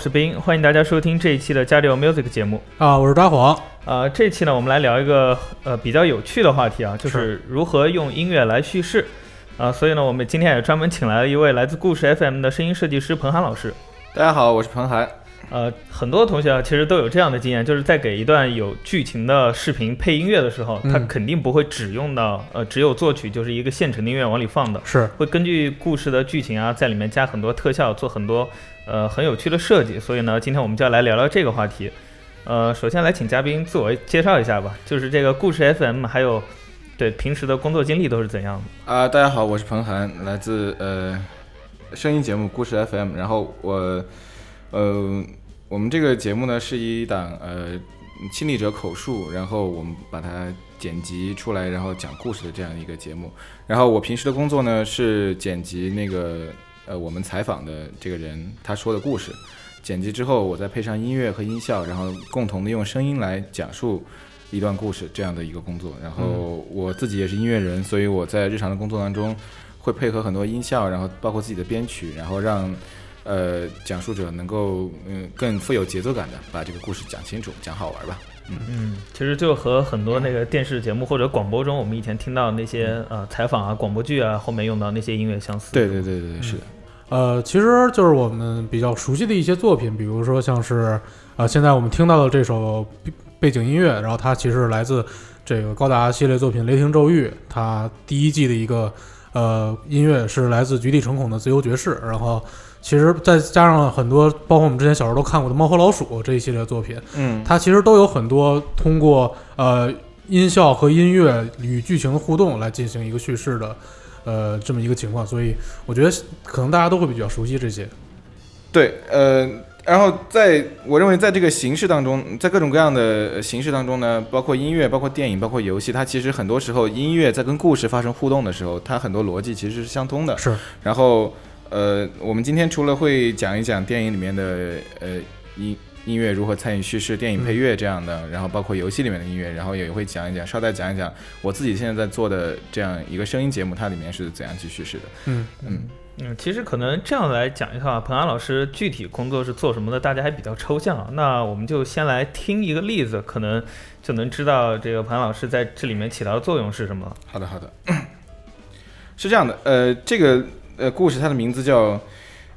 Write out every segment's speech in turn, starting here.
是冰，欢迎大家收听这一期的加六 Music 节目啊，我是抓黄。呃，这期呢，我们来聊一个呃比较有趣的话题啊，就是如何用音乐来叙事。啊，所以呢，我们今天也专门请来了一位来自故事 FM 的声音设计师彭涵老师。大家好，我是彭涵。呃，很多同学啊，其实都有这样的经验，就是在给一段有剧情的视频配音乐的时候，他肯定不会只用到呃只有作曲就是一个现成的音乐往里放的，是会根据故事的剧情啊，在里面加很多特效，做很多呃很有趣的设计。所以呢，今天我们就要来聊聊这个话题。呃，首先来请嘉宾自我介绍一下吧，就是这个故事 FM，还有对平时的工作经历都是怎样的啊？大家好，我是彭涵，来自呃声音节目故事 FM，然后我呃。我们这个节目呢是一档呃亲历者口述，然后我们把它剪辑出来，然后讲故事的这样一个节目。然后我平时的工作呢是剪辑那个呃我们采访的这个人他说的故事，剪辑之后我再配上音乐和音效，然后共同的用声音来讲述一段故事这样的一个工作。然后我自己也是音乐人，所以我在日常的工作当中会配合很多音效，然后包括自己的编曲，然后让。呃，讲述者能够嗯更富有节奏感的把这个故事讲清楚、讲好玩吧。嗯嗯，其实就和很多那个电视节目或者广播中我们以前听到那些呃采访啊、广播剧啊后面用到那些音乐相似。对对对对，是的。呃，其实就是我们比较熟悉的一些作品，比如说像是呃现在我们听到的这首背景音乐，然后它其实来自这个高达系列作品《雷霆咒域》，它第一季的一个呃音乐是来自菊地诚孔的《自由爵士》，然后。其实再加上很多，包括我们之前小时候都看过的《猫和老鼠》这一系列作品，嗯，它其实都有很多通过呃音效和音乐与剧情的互动来进行一个叙事的，呃这么一个情况，所以我觉得可能大家都会比较熟悉这些。对，呃，然后在我认为在这个形式当中，在各种各样的形式当中呢，包括音乐、包括电影、包括游戏，它其实很多时候音乐在跟故事发生互动的时候，它很多逻辑其实是相通的。是，然后。呃，我们今天除了会讲一讲电影里面的呃音音乐如何参与叙事，电影配乐这样的，然后包括游戏里面的音乐，然后也会讲一讲，稍带讲一讲我自己现在在做的这样一个声音节目，它里面是怎样去叙事的。嗯嗯嗯，其实可能这样来讲一下，彭安老师具体工作是做什么的，大家还比较抽象。那我们就先来听一个例子，可能就能知道这个彭安老师在这里面起到的作用是什么。好的好的，是这样的，呃，这个。呃，故事它的名字叫《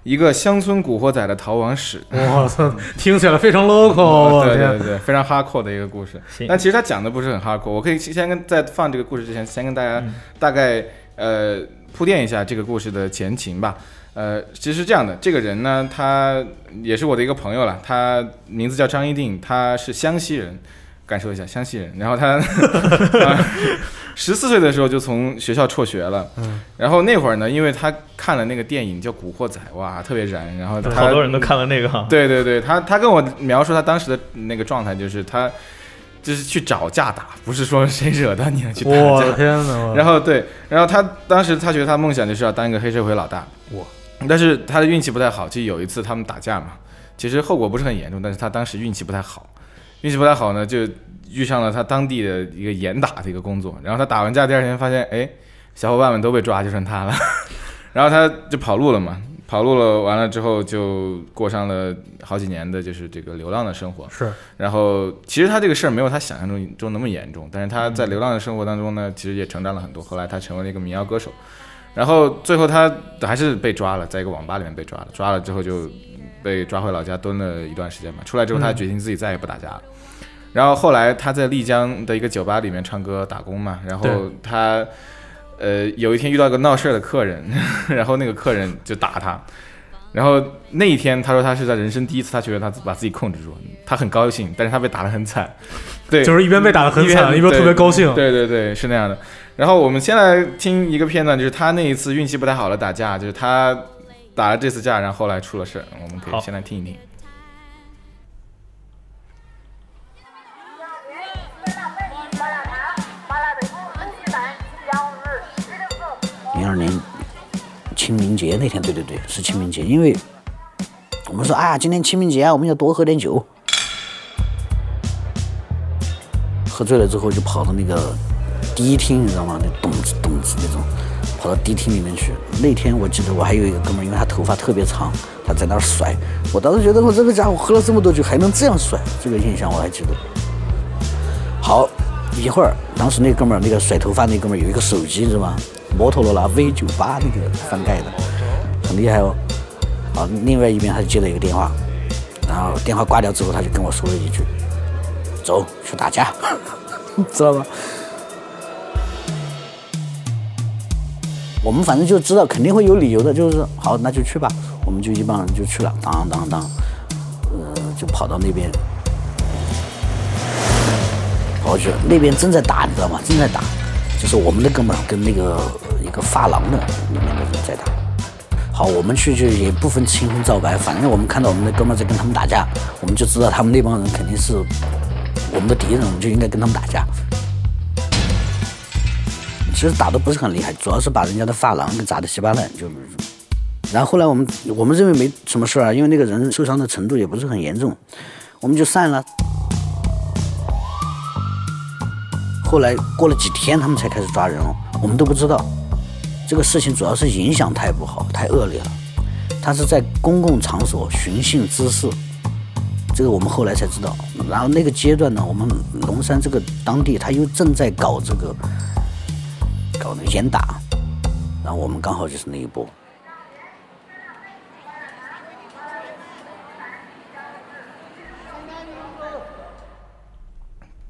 一个乡村古惑仔的逃亡史》。我操，听起来非常 local，对对对，非常 hardcore 的一个故事。但其实它讲的不是很 hardcore。我可以先跟在放这个故事之前，先跟大家大概呃铺垫一下这个故事的前情吧。呃，其实是这样的，这个人呢，他也是我的一个朋友了，他名字叫张一定，他是湘西人。感受一下湘西人，然后他 十四岁的时候就从学校辍学了，嗯，然后那会儿呢，因为他看了那个电影叫《古惑仔》，哇，特别燃，然后好多人都看了那个。哈，对对对，他他跟我描述他当时的那个状态，就是他就是去找架打，不是说谁惹到你了去打架，我的天哪！然后对，然后他当时他觉得他梦想就是要当一个黑社会老大，哇，但是他的运气不太好，就有一次他们打架嘛，其实后果不是很严重，但是他当时运气不太好。运气不太好呢，就遇上了他当地的一个严打的一个工作。然后他打完架，第二天发现，哎，小伙伴们都被抓，就剩他了。然后他就跑路了嘛，跑路了，完了之后就过上了好几年的就是这个流浪的生活。是。然后其实他这个事儿没有他想象中中那么严重，但是他在流浪的生活当中呢，其实也成长了很多。后来他成为了一个民谣歌手。然后最后他还是被抓了，在一个网吧里面被抓了。抓了之后就被抓回老家蹲了一段时间嘛。出来之后，他决定自己再也不打架了。然后后来他在丽江的一个酒吧里面唱歌打工嘛，然后他，呃，有一天遇到一个闹事儿的客人，然后那个客人就打他，然后那一天他说他是在人生第一次，他觉得他把自己控制住，他很高兴，但是他被打得很惨，对，就是一边被打得很惨，一边特别高兴，对对对，是那样的。然后我们先来听一个片段，就是他那一次运气不太好的打架，就是他打了这次架，然后后来出了事儿，我们可以先来听一听。二年清明节那天，对对对，是清明节。因为我们说，哎呀，今天清明节啊，我们要多喝点酒。喝醉了之后，就跑到那个迪厅，你知道吗？那咚子咚子那种，跑到迪厅里面去。那天我记得我还有一个哥们，因为他头发特别长，他在那儿甩。我当时觉得我这个家伙喝了这么多酒还能这样甩，这个印象我还记得。好，一会儿，当时那哥们儿那个甩头发那哥们儿有一个手机，是吧？摩托罗拉 V 九八那个翻盖的，很厉害哦。啊，另外一边他就接了一个电话，然后电话挂掉之后，他就跟我说了一句：“走去打架，知道吗？”我们反正就知道肯定会有理由的，就是好，那就去吧。我们就一帮人就去了，当当当，呃，就跑到那边，跑去，那边正在打，你知道吗？正在打，就是我们的哥们儿跟那个一个发廊的里面的人在打。好，我们去就也不分青红皂白，反正我们看到我们的哥们在跟他们打架，我们就知道他们那帮人肯定是我们的敌人，我们就应该跟他们打架。其实打的不是很厉害，主要是把人家的发廊给砸得稀巴烂，就。然后后来我们我们认为没什么事儿啊，因为那个人受伤的程度也不是很严重，我们就散了。后来过了几天，他们才开始抓人哦，我们都不知道。这个事情主要是影响太不好，太恶劣了。他是在公共场所寻衅滋事，这个我们后来才知道。然后那个阶段呢，我们龙山这个当地他又正在搞这个。搞那个严打，然后我们刚好就是那一波。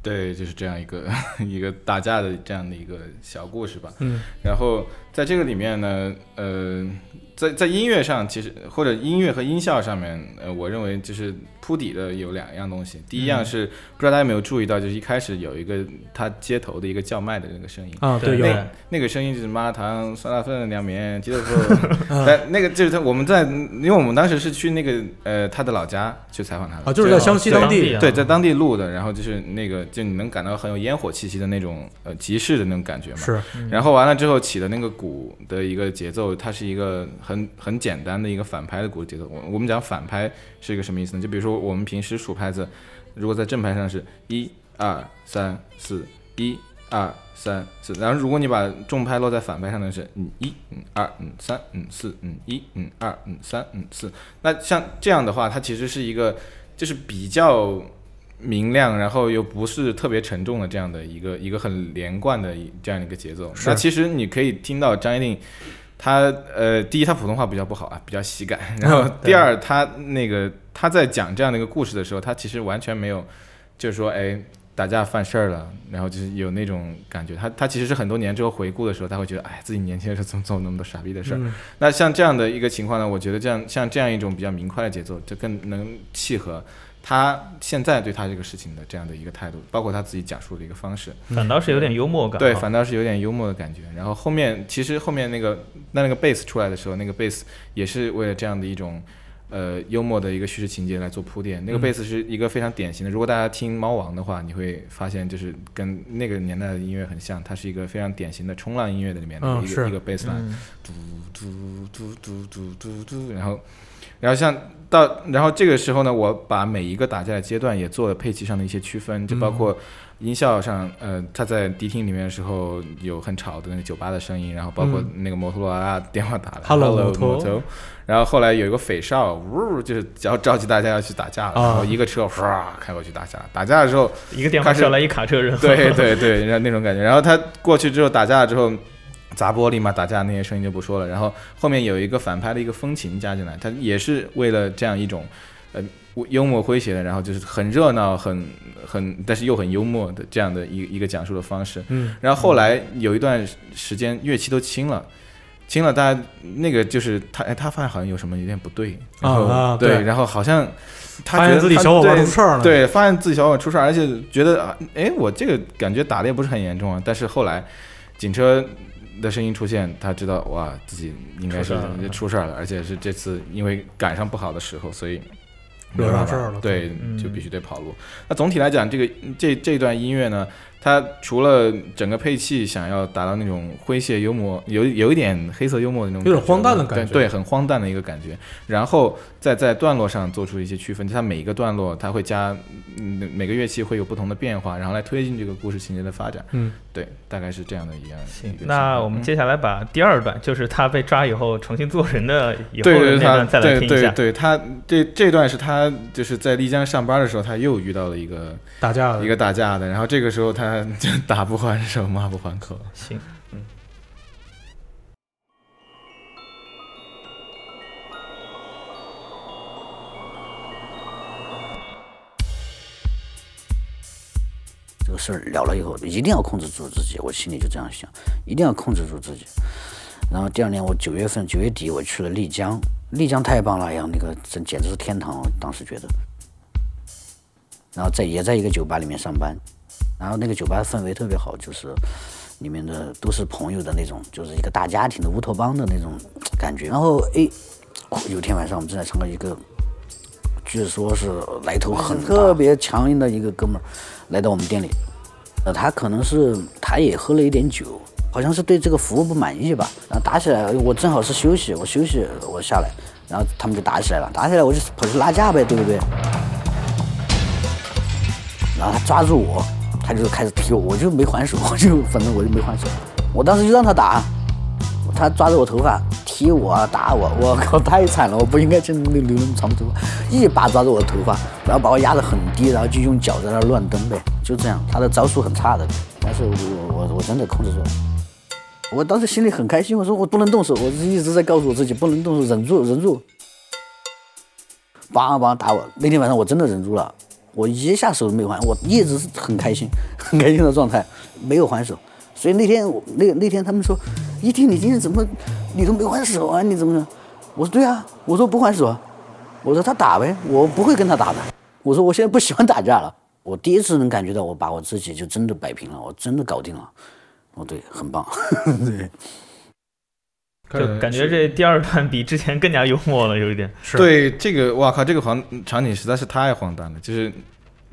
对，就是这样一个 一个打架的这样的一个小故事吧。嗯，然后在这个里面呢，呃。在在音乐上，其实或者音乐和音效上面，呃，我认为就是铺底的有两样东西。第一样是不知道大家有没有注意到，就是一开始有一个他街头的一个叫卖的那个声音啊，对，有那个声音就是麻辣烫、酸辣粉、凉面、鸡豆腐。但那个就是他，我们在，因为我们当时是去那个呃他的老家去采访他的啊，就是在湘西当地，对，在当地录的。然后就是那个，就你能感到很有烟火气息的那种呃集市的那种感觉嘛。是。然后完了之后起的那个鼓的一个节奏，它是一个很很简单的一个反拍的鼓节奏。我我们讲反拍是一个什么意思呢？就比如说我们平时数拍子，如果在正拍上是一二三四一二三四，然后如果你把重拍落在反拍上呢是嗯一嗯二嗯三嗯四嗯一嗯二嗯三嗯四。那像这样的话，它其实是一个就是比较明亮，然后又不是特别沉重的这样的一个一个很连贯的这样一个节奏。那其实你可以听到张一定。他呃，第一，他普通话比较不好啊，比较喜感。然后第二，他那个他在讲这样的一个故事的时候，他其实完全没有，就是说，哎，打架犯事儿了，然后就是有那种感觉。他他其实是很多年之后回顾的时候，他会觉得，哎，自己年轻的时候怎么做那么多傻逼的事儿。那像这样的一个情况呢，我觉得这样像这样一种比较明快的节奏，就更能契合。他现在对他这个事情的这样的一个态度，包括他自己讲述的一个方式，反倒是有点幽默感。对，反倒是有点幽默的感觉。然后后面其实后面那个那那个贝斯出来的时候，那个贝斯也是为了这样的一种呃幽默的一个叙事情节来做铺垫。那个贝斯是一个非常典型的，如果大家听猫王的话，你会发现就是跟那个年代的音乐很像，它是一个非常典型的冲浪音乐的里面的一个一个贝斯来，嘟嘟嘟嘟嘟嘟嘟，然后。然后像到，然后这个时候呢，我把每一个打架的阶段也做了配器上的一些区分，就包括音效上，呃，他在迪厅里面的时候有很吵的那个酒吧的声音，然后包括那个摩托罗拉电话打来，Hello 摩托，然后后来有一个匪哨，呜，就是要召集大家要去打架了，然后一个车唰开过去打架，打架的时候一个电话叫来一卡车人，对对对，然后那种感觉，然后他过去之后打架了之后。砸玻璃嘛，打架那些声音就不说了。然后后面有一个反拍的一个风琴加进来，它也是为了这样一种，呃，幽默诙谐的，然后就是很热闹、很很，但是又很幽默的这样的一一个讲述的方式。嗯。然后后来有一段时间乐器都清了，清了，大家那个就是他，哎，他发现好像有什么有点不对。啊对。然后好像他觉得自己小伙伴出事儿了。对，发现自己小伙伴出事儿，而且觉得，哎，我这个感觉打的也不是很严重啊。但是后来警车。的声音出现，他知道哇，自己应该是出事儿了，而且是这次因为赶上不好的时候，所以惹上事儿了。对，就必须得跑路。那总体来讲，这个这这段音乐呢，他除了整个配器想要达到那种诙谐幽默，有有一点黑色幽默的那种，有点荒诞的感觉对对，很荒诞的一个感觉。然后再在段落上做出一些区分，就它每一个段落它会加，嗯，每个乐器会有不同的变化，然后来推进这个故事情节的发展。嗯，对，大概是这样的一样。行那我们接下来把第二段，就是他被抓以后重新做人的以后那段再来对听一下。对对，他这这段是他就是在丽江上班的时候，他又遇到了一个打架的一个打架的，然后这个时候他就打不还手，骂不还口。行，这个事儿了了以后，一定要控制住自己，我心里就这样想，一定要控制住自己。然后第二年我九月份九月底我去了丽江，丽江太棒了，哎呀，那个真简直是天堂，我当时觉得。然后在也在一个酒吧里面上班，然后那个酒吧氛围特别好，就是里面的都是朋友的那种，就是一个大家庭的乌托邦的那种感觉。然后哎，有天晚上我们正在唱歌，一个据说是来头很特别强硬的一个哥们儿来到我们店里，呃，他可能是他也喝了一点酒，好像是对这个服务不满意吧，然后打起来了。我正好是休息，我休息我下来，然后他们就打起来了，打起来我就跑去拉架呗，对不对？然后他抓住我，他就开始踢我，我就没还手，我就反正我就没还手，我当时就让他打，他抓着我头发踢我打我，我靠太惨了，我不应该真留留那么长的头发，一把抓着我的头发，然后把我压得很低，然后就用脚在那乱蹬呗，就这样，他的招数很差的，但是我我我真的控制住了。我当时心里很开心，我说我不能动手，我一直在告诉我自己不能动手，忍住忍住。梆梆打我，那天晚上我真的忍住了，我一下手都没还，我一直是很开心，很开心的状态，没有还手。所以那天我那那天他们说，一听你今天怎么你都没还手啊？你怎么？我说对啊，我说不还手啊，我说他打呗，我不会跟他打的。我说我现在不喜欢打架了，我第一次能感觉到我把我自己就真的摆平了，我真的搞定了。哦，对，很棒，对。就感觉这第二段比之前更加幽默了，有一点。是对这个，哇靠，这个荒场景实在是太荒诞了。就是，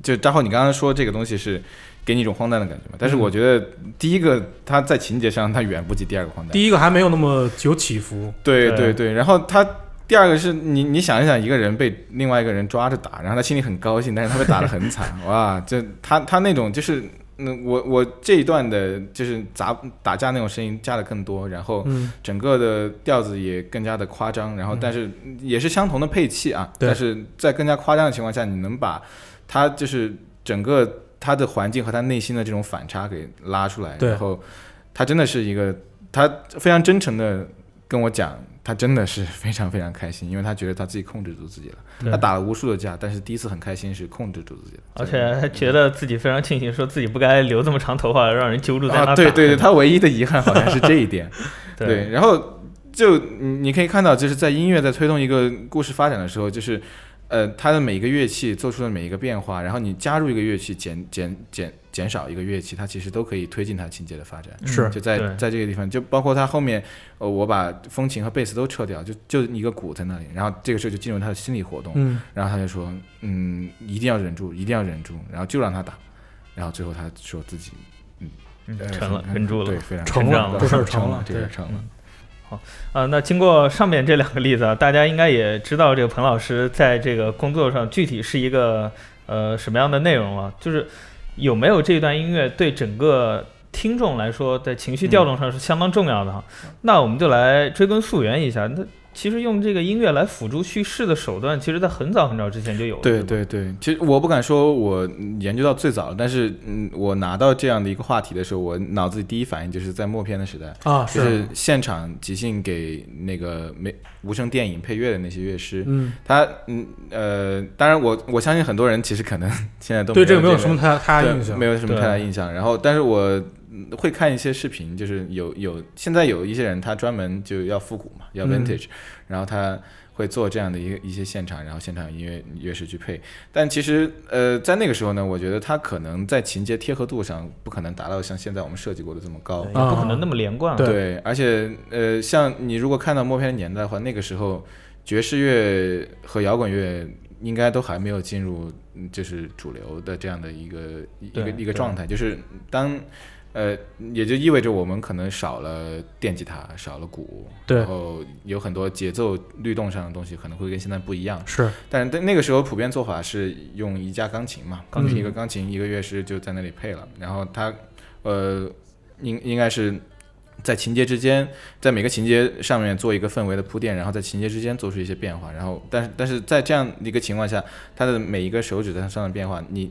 就张浩，你刚刚说这个东西是给你一种荒诞的感觉嘛？但是我觉得第一个，它在情节上它远不及第二个荒诞。第一个还没有那么有起伏，对对对对，然后他第二个是你你想一想，一个人被另外一个人抓着打，然后他心里很高兴，但是他被打得很惨，哇，就他他那种就是。嗯，我我这一段的就是砸打架那种声音加的更多，然后嗯。整个的调子也更加的夸张，然后但是也是相同的配器啊，对。但是在更加夸张的情况下，你能把他就是整个他的环境和他内心的这种反差给拉出来，对。然后他真的是一个，他非常真诚的跟我讲，他真的是非常非常开心，因为他觉得他自己控制住自己了。他打了无数的架，但是第一次很开心是控制住自己了，而且他觉得自己非常庆幸，说自己不该留这么长头发，让人揪住在那啊，对对对，他唯一的遗憾好像是这一点。对对，然后就你你可以看到，就是在音乐在推动一个故事发展的时候，就是呃，它的每一个乐器做出的每一个变化，然后你加入一个乐器，减减减减少一个乐器，它其实都可以推进它情节的发展。是就在在这个地方，就包括它后面，呃，我把风琴和贝斯都撤掉，就就一个鼓在那里，然后这个时候就进入他的心理活动，嗯，然后他就说，嗯，一定要忍住，一定要忍住，然后就让他打，然后最后他说自己，嗯呃成了，很忍住了对，。非常成了对这事儿成成了对这事儿成了。啊，那经过上面这两个例子啊，大家应该也知道这个彭老师在这个工作上具体是一个呃什么样的内容了。就是有没有这段音乐对整个听众来说在情绪调动上是相当重要的哈。那我们就来追根溯源一下，那其实用这个音乐来辅助叙事的手段，其实在很早很早之前就有了。对对对，其实我不敢说我研究到最早，但是嗯，我拿到这样的一个话题的时候，我脑子里第一反应就是在默片的时代，啊，就是现场即兴给那个没无声电影配乐的那些乐师，嗯，他嗯呃，当然我我相信很多人其实可能现在都对这个没有什么太太大印象，没有什么太大印象。然后，但是我嗯会看一些视频，就是有有现在有一些人他专门就要复古嘛，要嗯 vintage，、然后他会做这样的一个一些现场，然后现场音乐乐师去配。但其实呃，在那个时候呢，我觉得他可能在情节贴合度上不可能达到像现在我们设计过的这么高对。也不可能那么连贯。对对，而且呃，像你如果看到默片年代的话，那个时候爵士乐和摇滚乐应该都还没有进入嗯就是主流的这样的一个一个一个状态，就是当。呃，也就意味着我们可能少了电吉他，少了鼓，对。然后有很多节奏律动上的东西可能会跟现在不一样。是。但是在那个时候普遍做法是用一架钢琴嘛，钢琴一个钢琴一个乐师就在那里配了，然后他呃应应该是在情节之间，在每个情节上面做一个氛围的铺垫，然后在情节之间做出一些变化，然后但是但是在这样一个情况下，他的每一个手指在上的变化，你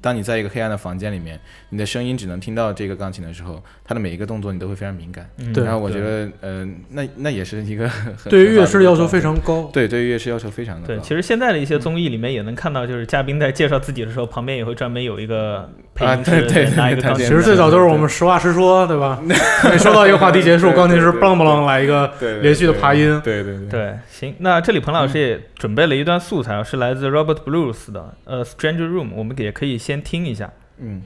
当你在一个黑暗的房间里面，你的声音只能听到这个钢琴的时候，他的每一个动作你都会非常敏感。嗯然后我觉得呃那那也是一个很对于乐师要求非常高。对对于乐师要求非常的对，高。其实现在的一些综艺里面也能看到，就是嘉宾在介绍自己的时候，旁边也会专门有一个配啊音师对对拿一个对对钢琴。其实最早都是我们实话实说，对吧？每说到一个话题结束，钢琴师对梆啷啷来一个连续的爬音。对对对对，行，那这里彭老师也准备了一段素材，是来自 Robert Blues 的呃《Stranger Room》，我们也可以先听一下。嗯。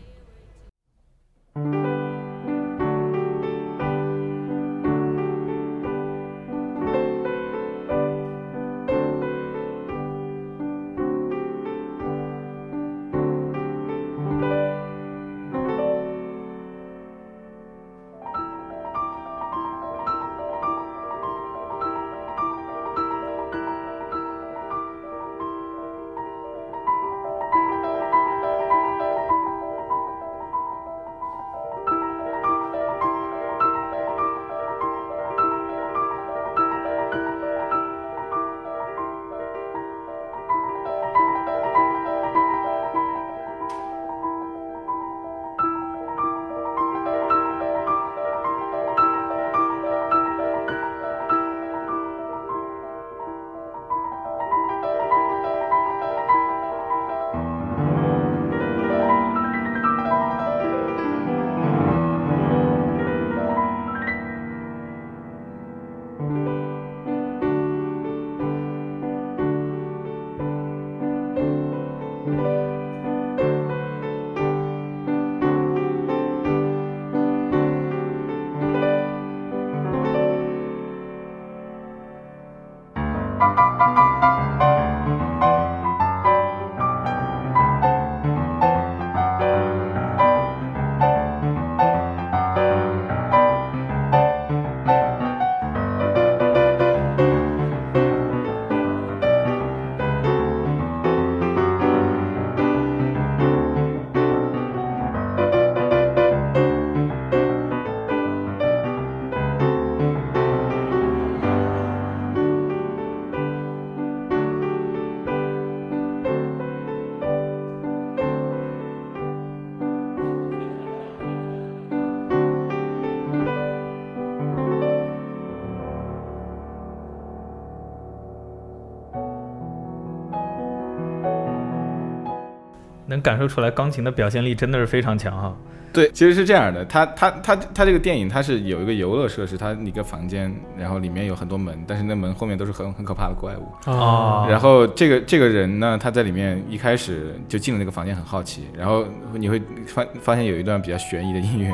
能感受出来钢琴的表现力真的是非常强哈。对，其实是这样的，它它它它这个电影它是有一个游乐设施，它一个房间，然后里面有很多门，但是那门后面都是很很可怕的怪物。哦然后这个这个人呢，他在里面一开始就进了那个房间，很好奇，然后你会发发现有一段比较悬疑的音乐，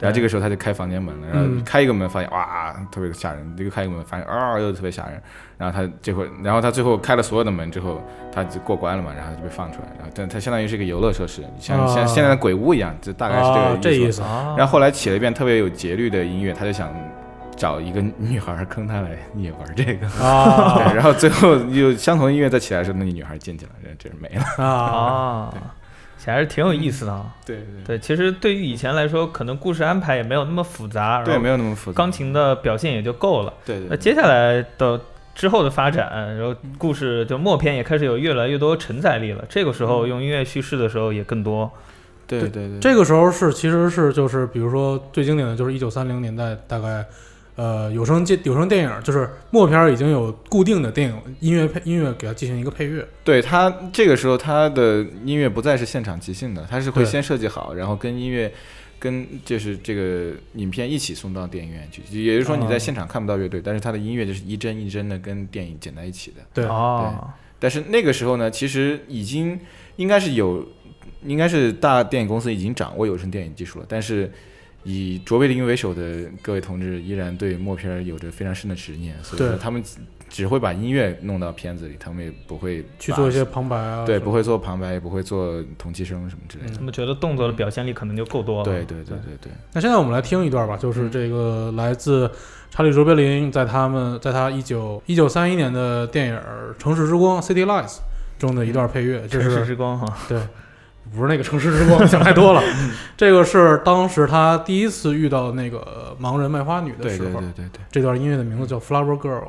然后这个时候他就开房间门了，然后嗯开一个门发现哇特别吓人，这个开一个门发现啊又特别吓人，然后他这会，然后他最后开了所有的门之后，他就过关了嘛，然后就被放出来，然后但他相当于是一个游乐设施，像像啊现在的鬼屋一样，就大概是这啊个意思。这意思。啊然后后来起了一遍特别有节律的音乐，他就想找一个女孩坑他来也玩这个。啊 对，然后最后又相同的音乐再起来的时候，那个女孩进去了，人这是没了。啊！啊，还是挺有意思的啊。对对对，其实对于以前来说，可能故事安排也没有那么复杂，对，没有那么复杂。钢琴的表现也就够了。对对对那接下来的之后的发展，然后故事就默片也开始有越来越多承载力了。这个时候用音乐叙事的时候也更多。对对对，这个时候是其实是就是比如说最经典的就是一九三零年代大概。呃，有声电有声电影就是默片儿已经有固定的电影音乐配音乐给它进行一个配乐，对它这个时候它的音乐不再是现场即兴的，它是会先设计好，然后跟音乐。跟就是这个影片一起送到电影院去，也就是说你在哦现场看不到乐队，但是他的音乐就是一帧一帧的跟电影剪在一起的。对，哦，但是那个时候呢，其实已经应该是有，应该是大电影公司已经掌握有声电影技术了，但是以卓别林为首的各位同志依然对默片儿有着非常深的执念，所以说他们只只会把音乐弄到片子里，他们也不会去做一些旁白啊，对，不会做旁白，也不会做同期声什么之类的。他们觉得动作的表现力可能就够多了。对对对对对，那现在我们来听一段吧，就是这个来自查理·卓别林在他们在他一九一九三一年的电影《城市之光》（City Lights） 中的一段配乐，就是城市之光哈，对，不是那个城市之光，想太多了。这个是当时他第一次遇到那个盲人卖花女的时候，对对对对。这段音乐的名字叫《Flower Girl》。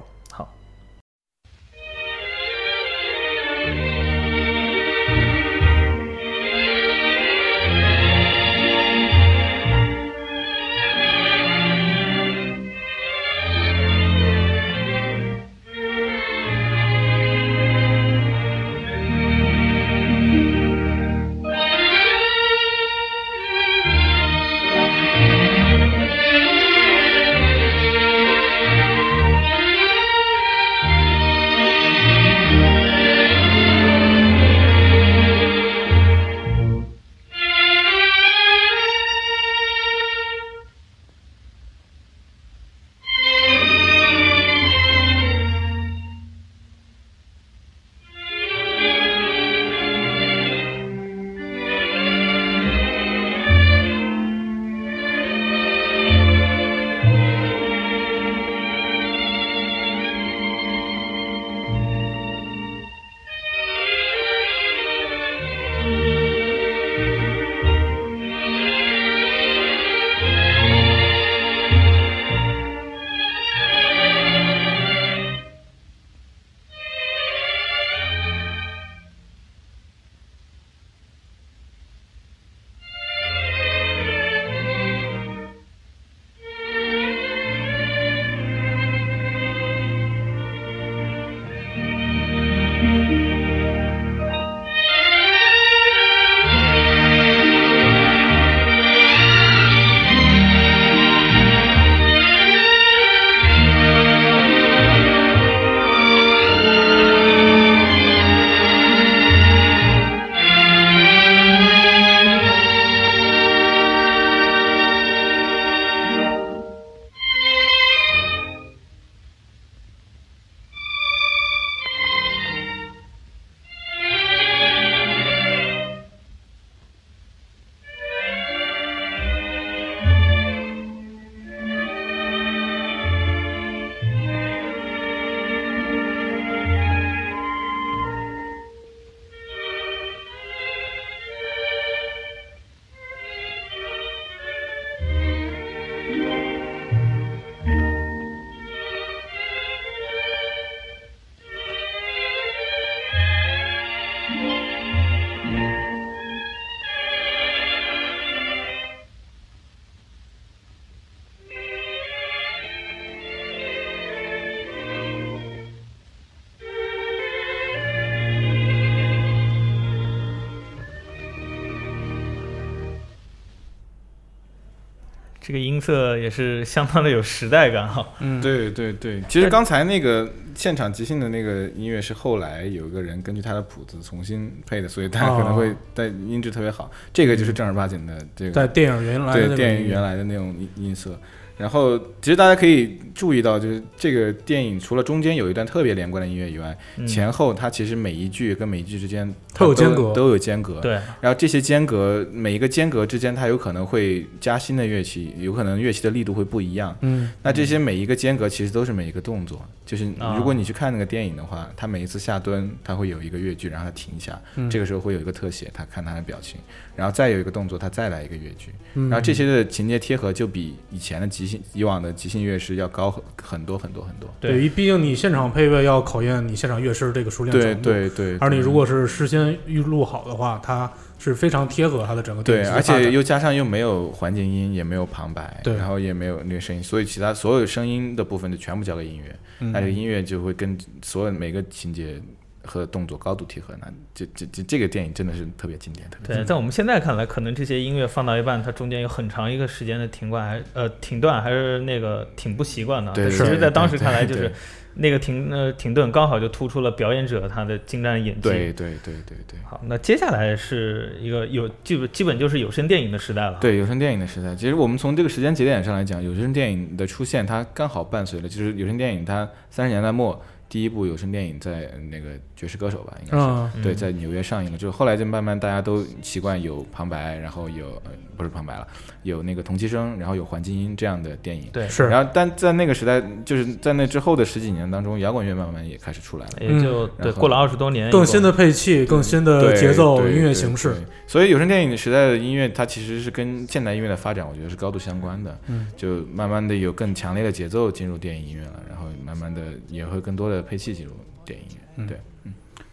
这个音色也是相当的有时代感哈。嗯，对对对，其实刚才那个现场即兴的那个音乐是后来有一个人根据他的谱子重新配的，所以他可能会带音质特别好。这个就是正儿八经的这个在电影原来电影原来的那种音音色。然后，其实大家可以注意到，就是这个电影除了中间有一段特别连贯的音乐以外，嗯。前后它其实每一句跟每一句之间它有间隔。都有间隔。对，然后这些间隔，每一个间隔之间，它有可能会加新的乐器，有可能乐器的力度会不一样。嗯。那这些每一个间隔其实都是每一个动作，就是啊如果你去看那个电影的话，它每一次下蹲，它会有一个乐句，然后它停一下，嗯。这个时候会有一个特写，他看他的表情，然后再有一个动作，他再来一个乐句，嗯，然后这些的情节贴合就比以前的即兴以往的即兴乐师要高很很多很多很多。对，毕竟你现场配乐要考验你现场乐师这个熟练度，对对，而你如果是事先预录好的话，它是非常贴合它的整个对，而且又加上又没有环境音，也没有旁白，对然后也没有那个声音，所以其他所有声音的部分就全部交给音乐，嗯那这个音乐就会跟所有每个情节和动作高度贴合，那这这这这个电影真的是特别经典，特别经对，在我们现在看来，可能这些音乐放到一半，它中间有很长一个时间的停断，还呃停断，还是那个挺不习惯的。对其实，在当时看来，就是那个停呃停顿刚好就突出了表演者他的精湛演技。对对对对对。好，那接下来是一个有基本基本就是有声电影的时代了。，对有声电影的时代，其实我们从这个时间节点上来讲，有声电影的出现，它刚好伴随了，就是有声电影它三十年代末第一部有声电影在呃那个《爵士歌手》吧，应该是。嗯，对，在纽约上映了，就后来就慢慢大家都习惯有旁白，然后有呃不是旁白了，有那个同期声，然后有环境音这样的电影。对，是然后但在那个时代，就是在那之后的十几年当中，摇滚乐慢慢也开始出来了。也就对过了二十多年，更新的配器、更新的节奏、音乐形式，所以有声电影时代的音乐，它其实是跟现代音乐的发展，我觉得是高度相关的。嗯，就慢慢的有更强烈的节奏进入电影音乐了，然后慢慢的也会更多的配器进入电影音乐。嗯对，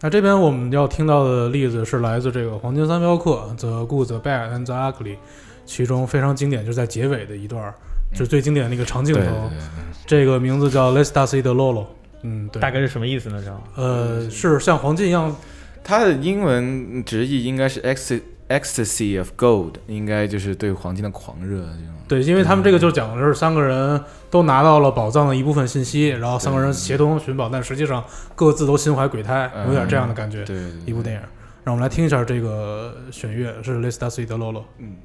那这边我们要听到的例子是来自这个《黄金三镖客》The Good, The Bad and The Ugly，其中非常经典，就是在结尾的一段，就是最经典的那个长镜头。对对这个名字叫 Let's Dance It Lolo。嗯，对，大概是什么意思呢？这样？呃是像黄金一样，它的英文直译应该是 ecstasy ecstasy of gold，应该就是对黄金的狂热。对，因为他们这个就讲的是三个人都拿到了宝藏的一部分信息，然后三个人协同寻宝，但实际上各自都心怀鬼胎，有点这样的感觉。对一部电影，让我们来听一下这个选乐，是 Let's Dance It Lolo。嗯。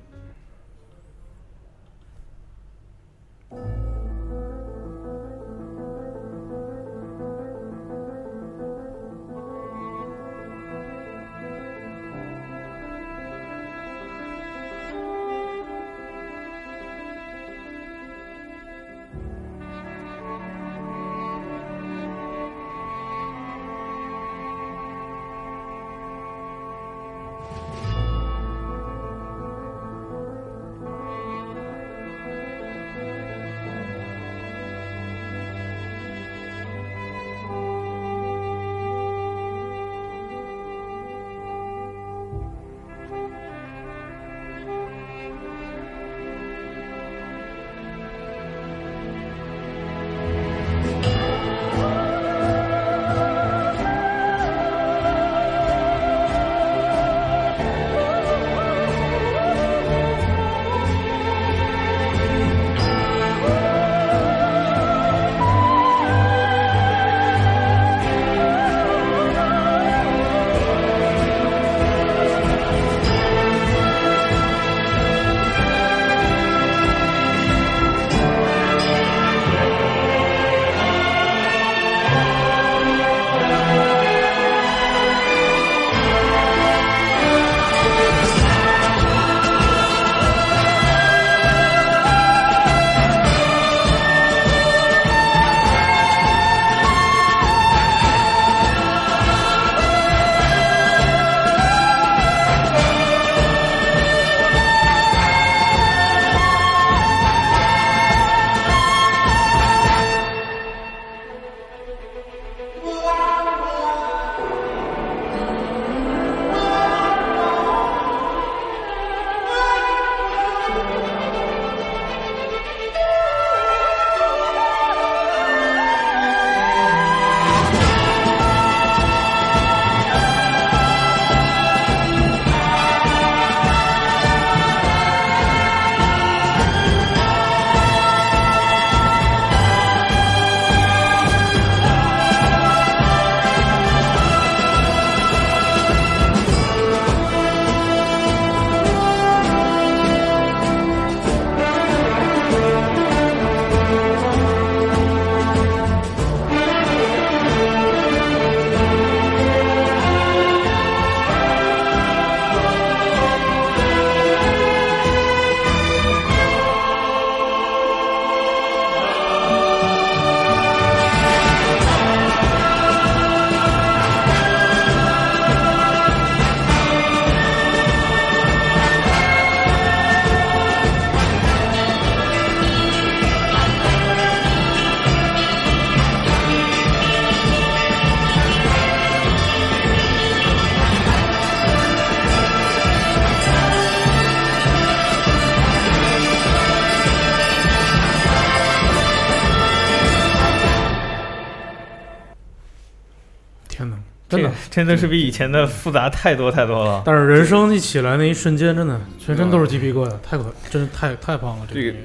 真的是比以前的复杂太多太多了。但是人生一起来那一瞬间，真的全身都是鸡皮疙瘩，太可，真是太太棒了。这这个个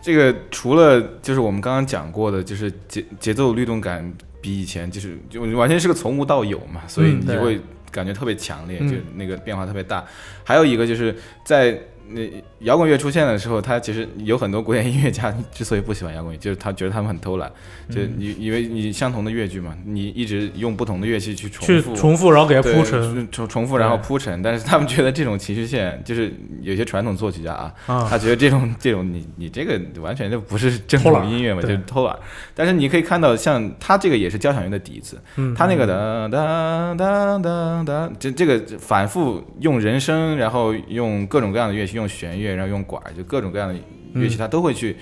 这个除了就是我们刚刚讲过的，就是节节奏律动感比以前就是就完全是个从无到有嘛，所以嗯你就会感觉特别强烈，嗯就那个变化特别大。还有一个就是在那摇滚乐出现的时候，他其实有很多古典音乐家 之所以不喜欢摇滚乐，就是他觉得他们很偷懒，就嗯你因为你相同的乐句嘛，你一直用不同的乐器去重复。重复，然后给它铺陈重重复，然后铺陈，但是他们觉得这种情绪线，就是有些传统作曲家啊，啊，他觉得这种这种你你这个完全就不是正统音乐嘛，就是偷懒。但是你可以看到，像他这个也是交响乐的底子，嗯，他那个噔噔噔噔噔，这这个反复用人声，然后用各种各样的乐器，用弦乐，然后用管，就各种各样的乐器，它都会去。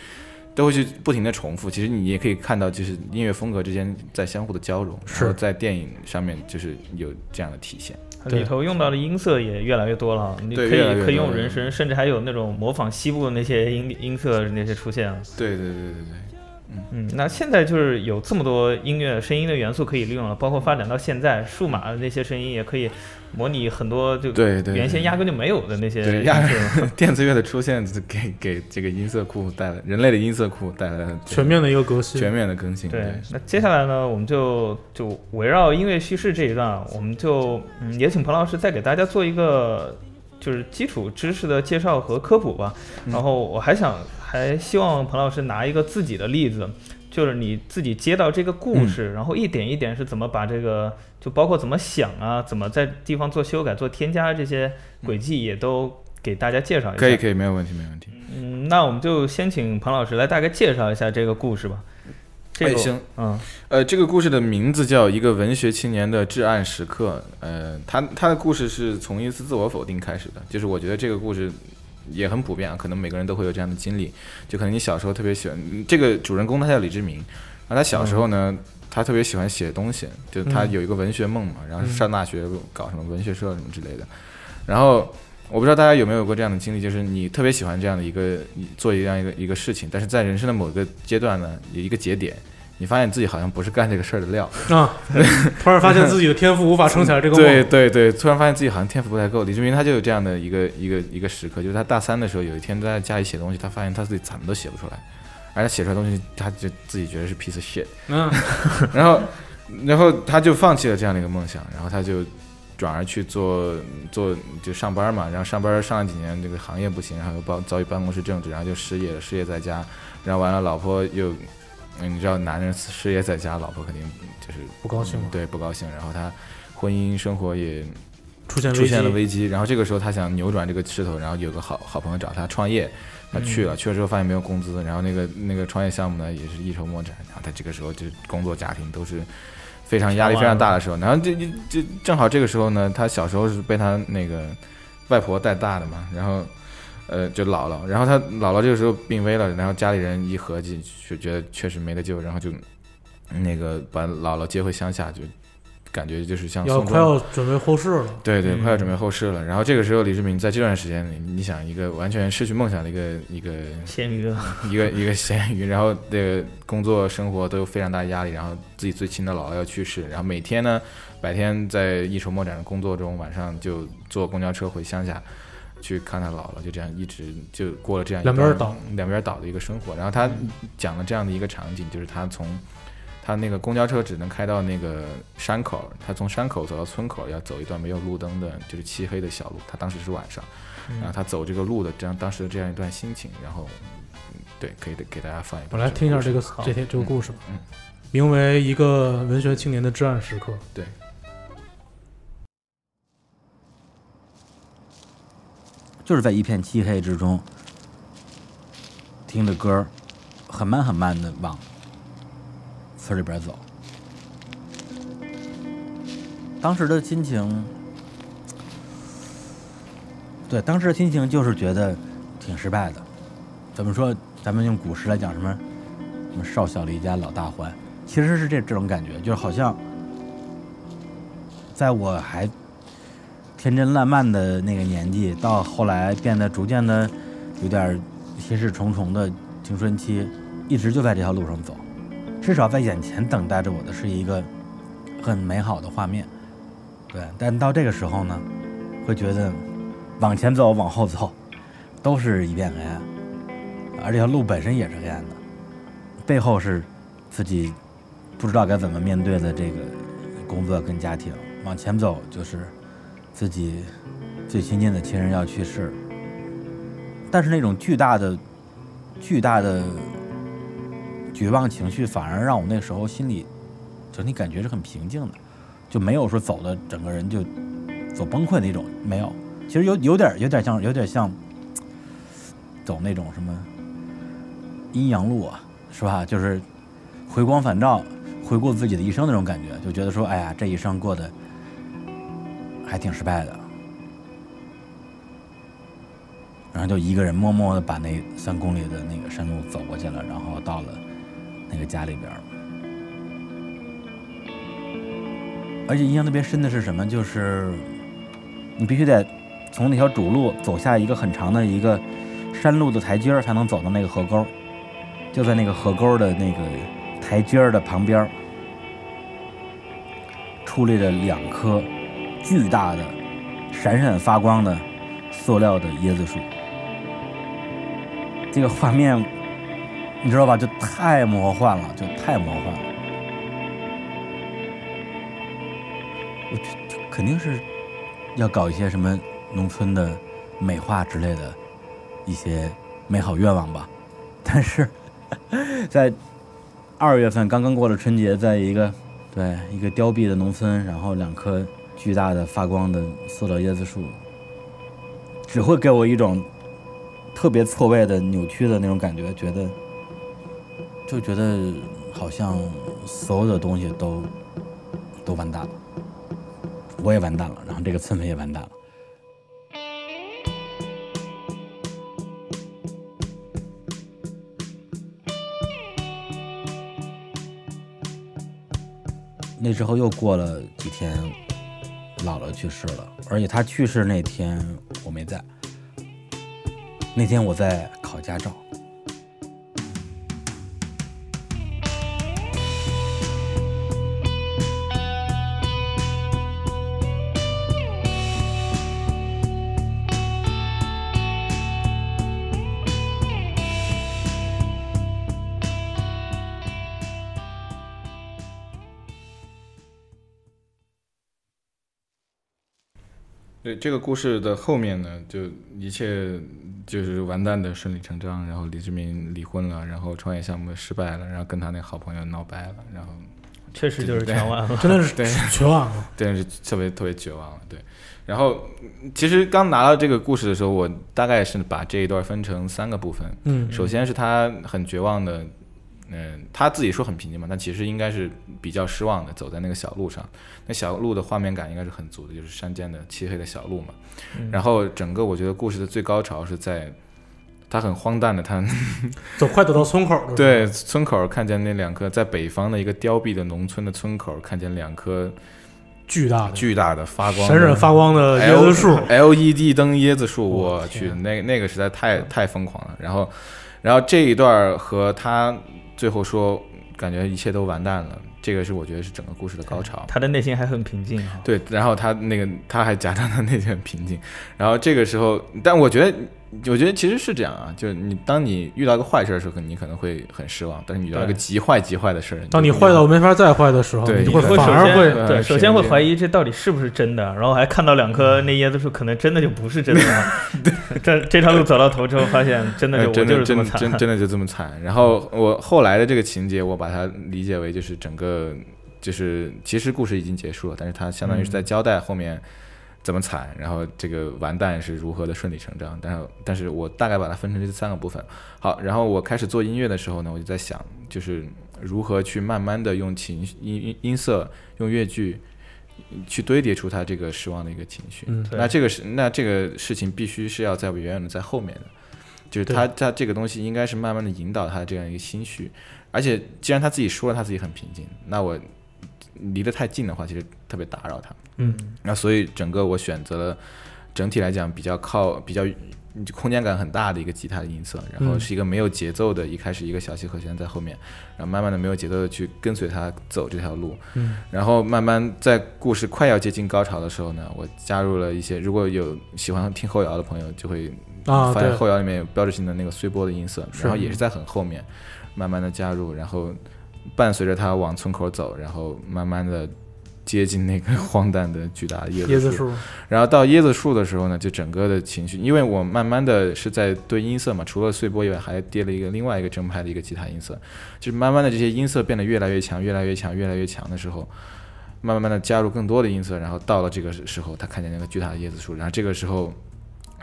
都会去不停的重复，其实你也可以看到，就是音乐风格之间在相互的交融，然后是在电影上面就是有这样的体现。里头用到的音色也越来越多了，你可对越越以可以用人声，甚至还有那种模仿西部的那些音音色那些出现了。对对对对对，嗯，那现在就是有这么多音乐声音的元素可以利用了，包括发展到现在，数码的那些声音也可以模拟很多就对对原先压根就没有的那些音对压。电子乐的出现，是给给这个音色库带来人类的音色库带来了全面的一个革新。全面的更新。对，那接下来呢，我们就就围绕音乐叙事这一段啊，我们就嗯也请彭老师再给大家做一个就是基础知识的介绍和科普吧。然后我还想还希望彭老师拿一个自己的例子，就是你自己接到这个故事，然后一点一点是怎么把这个就包括怎么想啊，怎么在地方做修改、做添加这些轨迹也都给大家介绍一下。可以可以，没有问题没有问题。嗯，那我们就先请彭老师来大概介绍一下这个故事吧。这个哎行，嗯呃，这个故事的名字叫《一个文学青年的至暗时刻》。呃，他他的故事是从一次自我否定开始的，就是我觉得这个故事也很普遍啊，可能每个人都会有这样的经历。就可能你小时候特别喜欢这个主人公，他叫李志明，然后他小时候呢，他特别喜欢写东西，就他嗯有一个文学梦嘛，然后嗯上大学搞什么文学社什么之类的，然后。我不知道大家有没有过这样的经历，就是你特别喜欢这样的一个做一样一个一个事情，但是在人生的某个阶段呢，有一个节点，你发现自己好像不是干这个事儿的料，啊，突然发现自己的天赋无法撑起来这个梦。对对对，突然发现自己好像天赋不太够。李志明他就有这样的一个一个一个时刻，就是他大三的时候，有一天在家里写东西，他发现他自己怎么都写不出来，而他写出来的东西，他就自己觉得是 piece of shit，嗯，然后然后他就放弃了这样的一个梦想，然后他就转而去做做就上班嘛，然后上班上了几年，这个行业不行，然后又遭遭遇办公室政治，然后就失业了，失业在家，然后完了老婆又。嗯你知道，男人失业在家，老婆肯定就是不高兴嘛，对不高兴，然后他婚姻生活也出现出现了危机。然后这个时候他想扭转这个势头，然后有个好好朋友找他创业，他去了，去了之后发现没有工资，然后那个那个创业项目呢也是一筹莫展，然后他这个时候就工作家庭都是非常压力非常大的时候，然后这这这正好这个时候呢，他小时候是被他那个外婆带大的嘛，然后。呃，就姥姥，然后他姥姥这个时候病危了，然后家里人一合计，就觉得确实没得救，然后就那个把姥姥接回乡下，就感觉就是像要快要准备后事了，对对，嗯快要准备后事了。然后这个时候，李志明在这段时间里，你想一个完全失去梦想的一个一个咸鱼，一个一个咸鱼，然后这个工作生活都有非常大的压力，然后自己最亲的姥姥要去世，然后每天呢，白天在一筹莫展的工作中，晚上就坐公交车回乡下。去看他姥姥，就这样一直就过了这样两边倒两边倒的一个生活。然后他讲了这样的一个场景，就是他从他那个公交车只能开到那个山口，他从山口走到村口要走一段没有路灯的，就是漆黑的小路。他当时是晚上，嗯然后他走这个路的这样当时的这样一段心情，然后嗯对，可以给大家放一段。我来听一下这个这天这个故事吧嗯。名为《一个文学青年的至暗时刻》。对，就是在一片漆黑之中，听着歌儿，很慢很慢的往村里边走。当时的心情，对，当时的心情就是觉得挺失败的。怎么说？咱们用古诗来讲，什么什么少小离家老大还，其实是这这种感觉，就是好像在我还天真烂漫的那个年纪，到后来变得逐渐的有点心事重重的青春期，一直就在这条路上走。至少在眼前等待着我的是一个很美好的画面，对，但到这个时候呢，会觉得往前走、往后走，都是一片黑暗，而这条路本身也是黑暗的，背后是自己不知道该怎么面对的这个工作跟家庭。往前走就是自己最亲近的亲人要去世，但是那种巨大的、巨大的绝望情绪，反而让我那时候心里整体感觉是很平静的。就没有说走的整个人就走崩溃那种，没有。其实有有点有点像有点像走那种什么阴阳路啊，是吧？就是回光返照，回顾自己的一生那种感觉，就觉得说，哎呀，这一生过得还挺失败的。然后就一个人默默的把那三公里的那个山路走过去了，然后到了那个家里边。而且印象特别深的是什么？就是你必须得从那条主路走下一个很长的一个山路的台阶儿，才能走到那个河沟。就在那个河沟的那个台阶儿的旁边，矗立着两棵巨大的、闪闪发光的塑料的椰子树。这个画面，你知道吧？就太魔幻了，就太魔幻了。我这肯定是要搞一些什么农村的美化之类的一些美好愿望吧。但是在二月份刚刚过了春节，在一个对一个凋敝的农村，然后两棵巨大的发光的塑料椰子树，只会给我一种特别错位的扭曲的那种感觉，觉得就觉得好像所有的东西都都完蛋了。我也完蛋了，然后这个村子也完蛋了。那之后又过了几天，姥姥去世了，而且她去世那天我没在。那天我在考驾照。对这个故事的后面呢，就一切就是完蛋的顺理成章，然后李志明离婚了，然后创业项目失败了，然后跟他那好朋友闹掰了，然后确实就是全完了。真的是 对绝望了。真的是特别特别绝望了，对。然后嗯其实刚拿到这个故事的时候，我大概是把这一段分成三个部分。嗯，首先是他很绝望的，嗯、他自己说很平静嘛，但其实应该是比较失望的，走在那个小路上。那小路的画面感应该是很足的，就是山间的漆黑的小路嘛。然后整个我觉得故事的最高潮是在他很荒诞的，他 走快走到村口对村口看见那两棵在北方的一个凋敝的农村的村口，看见两棵巨大的、巨大的发光闪闪发光的椰子树，LED 灯椰子树，我我去，那那个实在太太疯狂了。然后，然后这一段和他最后说，感觉一切都完蛋了，这个是我觉得是整个故事的高潮。他的内心还很平静哈。对，然后他那个他还假装他内心很平静，然后这个时候，但我觉得，我觉得其实是这样啊，就是你当你遇到一个坏事儿的时候，你可能会很失望，但是你遇到一个极坏极坏的事儿，当你就坏到没法再坏的时候，对你就会首先反而会呃对，首先会怀疑这到底是不是真的，然后还看到两棵那椰子树，可能真的就不是真的了。这这条路走到头之后，发现真的就真的就是这么惨。真真真的就这么惨。然后我后来的这个情节，我把它理解为就是整个就是其实故事已经结束了，但是它相当于是在交代后面怎么惨，然后这个完蛋是如何的顺理成章。但是但是我大概把它分成这三个部分。好，然后我开始做音乐的时候呢，我就在想，就是如何去慢慢的用情绪音音音色，用乐句。去堆叠出他这个失望的一个情绪，嗯那这个是那这个事情必须是要在远远的在后面的，就是他他这个东西应该是慢慢的引导他这样一个心绪，而且既然他自己说了他自己很平静，那我离得太近的话，其实特别打扰他。嗯，那所以整个我选择了整体来讲比较靠比较空间感很大的一个吉他的音色，然后嗯。是一个没有节奏的，一开始一个小七和弦在后面，然后慢慢的没有节奏的去跟随它走这条路，嗯。然后慢慢在故事快要接近高潮的时候呢，我加入了一些，如果有喜欢听后摇的朋友就会啊，发现，后摇里面有标志性的那个碎波的音色，然后也是在很后面慢慢的加入，然后伴随着它往村口走，然后慢慢的接近那个 荒诞的巨大的椰子树，椰子树，然后到椰子树的时候呢，就整个的情绪，因为我慢慢的是在对音色嘛，除了碎波以外，还跌了一个另外一个正拍的一个吉他音色，就是慢慢的这些音色变得越来越强，越来越强，越来越强的时候，慢慢的加入更多的音色，然后到了这个时候，他看见那个巨大的椰子树，然后这个时候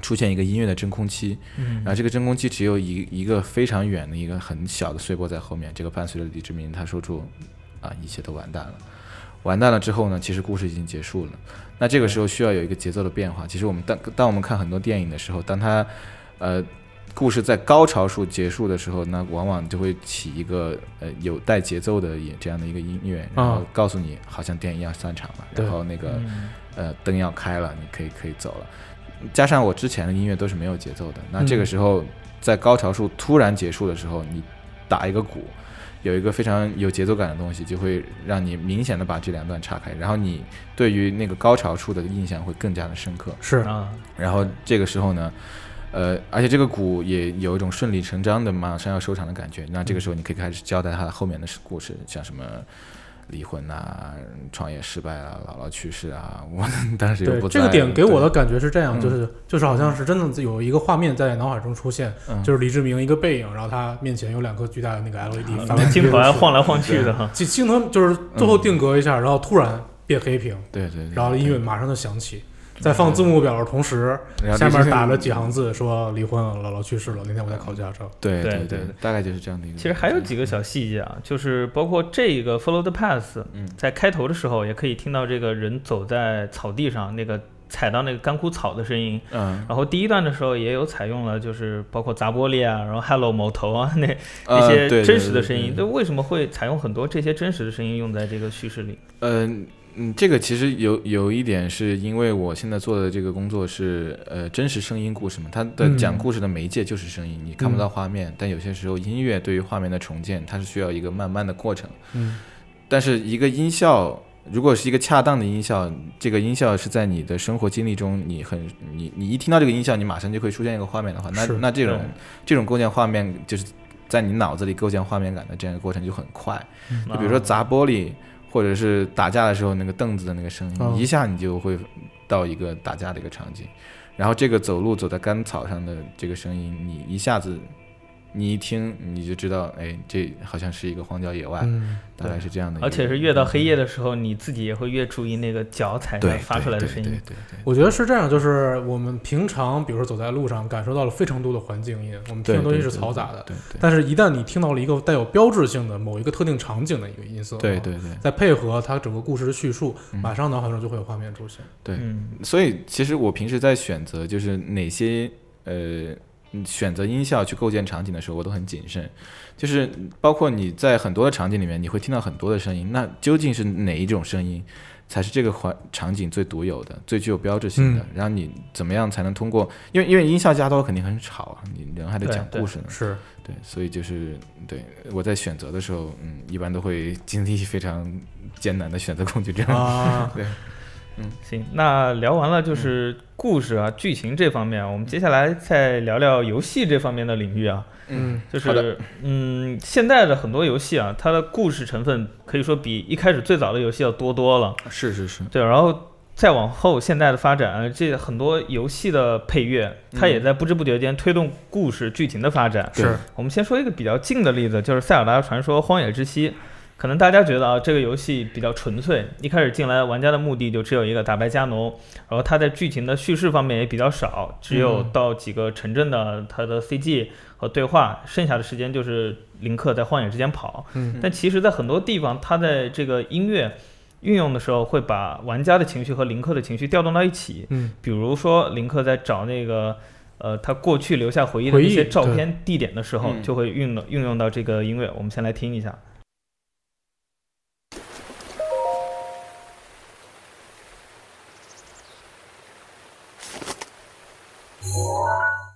出现一个音乐的真空期，嗯然后这个真空期只有一一个非常远的一个很小的碎波在后面，这个伴随着李志明他说出啊一切都完蛋了，完蛋了之后呢，其实故事已经结束了。那这个时候需要有一个节奏的变化。其实我们当当我们看很多电影的时候，当它呃故事在高潮处结束的时候，那往往就会起一个呃有带节奏的也这样的一个音乐，然后啊告诉你好像电影要散场了，对然后那个嗯呃灯要开了，你可以可以走了。加上我之前的音乐都是没有节奏的，那嗯这个时候在高潮处突然结束的时候，你打一个鼓，有一个非常有节奏感的东西，就会让你明显的把这两段岔开，然后你对于那个高潮处的印象会更加的深刻。是啊，然后这个时候呢，呃，而且这个鼓也有一种顺理成章的马上要收场的感觉。那这个时候你可以开始交代它后面的故事，像什么离婚啊、创业失败啊、姥姥去世啊。我当时又不对这个点给我的感觉是这样，嗯。就是就是好像是真的有一个画面在脑海中出现，嗯。就是李志明一个背影，然后他面前有两颗巨大的那个 LED 发那光镜头晃来晃去的哈。镜镜头就是最后定格一下，然后突然变黑屏，对对对，然后音乐马上就响起，在放字幕表的同时，下面打了几行字说离婚了，姥姥去世了，那天我在考驾照。对对对对大概就是这样的一个。其实还有几个小细节啊，就是包括这个 Follow the Path，嗯在开头的时候也可以听到这个人走在草地上，那个踩到那个干枯草的声音。嗯然后第一段的时候也有采用了，就是包括砸玻璃啊，然后 Hello 某头啊那那些真实的声音。那为什么会采用很多这些真实的声音用在这个叙事里？嗯嗯，这个其实有有一点是因为我现在做的这个工作是呃真实声音故事嘛，它的嗯讲故事的媒介就是声音，你看不到画面，但有些时候音乐对于画面的重建，它是需要一个慢慢的过程。嗯，但是一个音效，如果是一个恰当的音效，这个音效是在你的生活经历中，你很你你一听到这个音效，你马上就会出现一个画面的话，那那这种这种构建画面就是在你脑子里构建画面感的这样一个过程就很快。就比如说啊砸玻璃，或者是打架的时候那个凳子的那个声音，哦。一下你就会到一个打架的一个场景，然后这个走路走在干草上的这个声音，你一下子你一听你就知道，哎，这好像是一个荒郊野外，嗯，大概是这样的。而且是越到黑夜的时候，你自己也会越注意那个脚踩对的发出来的声音。对对对对我觉得是这样，就是我们平常比如说走在路上，感受到了非常多的环境音，我们听的东西是嘈杂的，对对但是一旦你听到了一个带有标志性的某一个特定场景的一个音色，对对对再配合它整个故事的叙述，嗯马上脑海中就会有画面出现。对，嗯，所以其实我平时在选择就是哪些呃嗯选择音效去构建场景的时候，我都很谨慎。就是包括你在很多的场景里面，你会听到很多的声音，那究竟是哪一种声音才是这个环场景最独有的、最具有标志性的？嗯然后你怎么样才能通过？因为因为音效加多肯定很吵啊，你人还得对对讲故事呢。是，对，所以就是对我在选择的时候，嗯，一般都会经历非常艰难的选择恐惧，这样。啊，行，那聊完了就是故事啊、剧情这方面，我们接下来再聊聊游戏这方面的领域啊。嗯，就是嗯，现在的很多游戏啊，它的故事成分可以说比一开始最早的游戏要多多了。是是是，对，然后再往后现在的发展，这很多游戏的配乐，它也在不知不觉间推动故事剧情的发展。是，我们先说一个比较近的例子，就是《塞尔达传说：荒野之息》。可能大家觉得啊，这个游戏比较纯粹，一开始进来玩家的目的就只有一个打败加农，然后它在剧情的叙事方面也比较少，只有嗯到几个城镇的它的 CG 和对话，剩下的时间就是林克在荒野之间跑。嗯但其实，在很多地方，它在这个音乐运用的时候，会把玩家的情绪和林克的情绪调动到一起。嗯，比如说，林克在找那个呃他过去留下回忆的一些照片地点的时候，嗯就会运用运用到这个音乐。我们先来听一下。Yeah.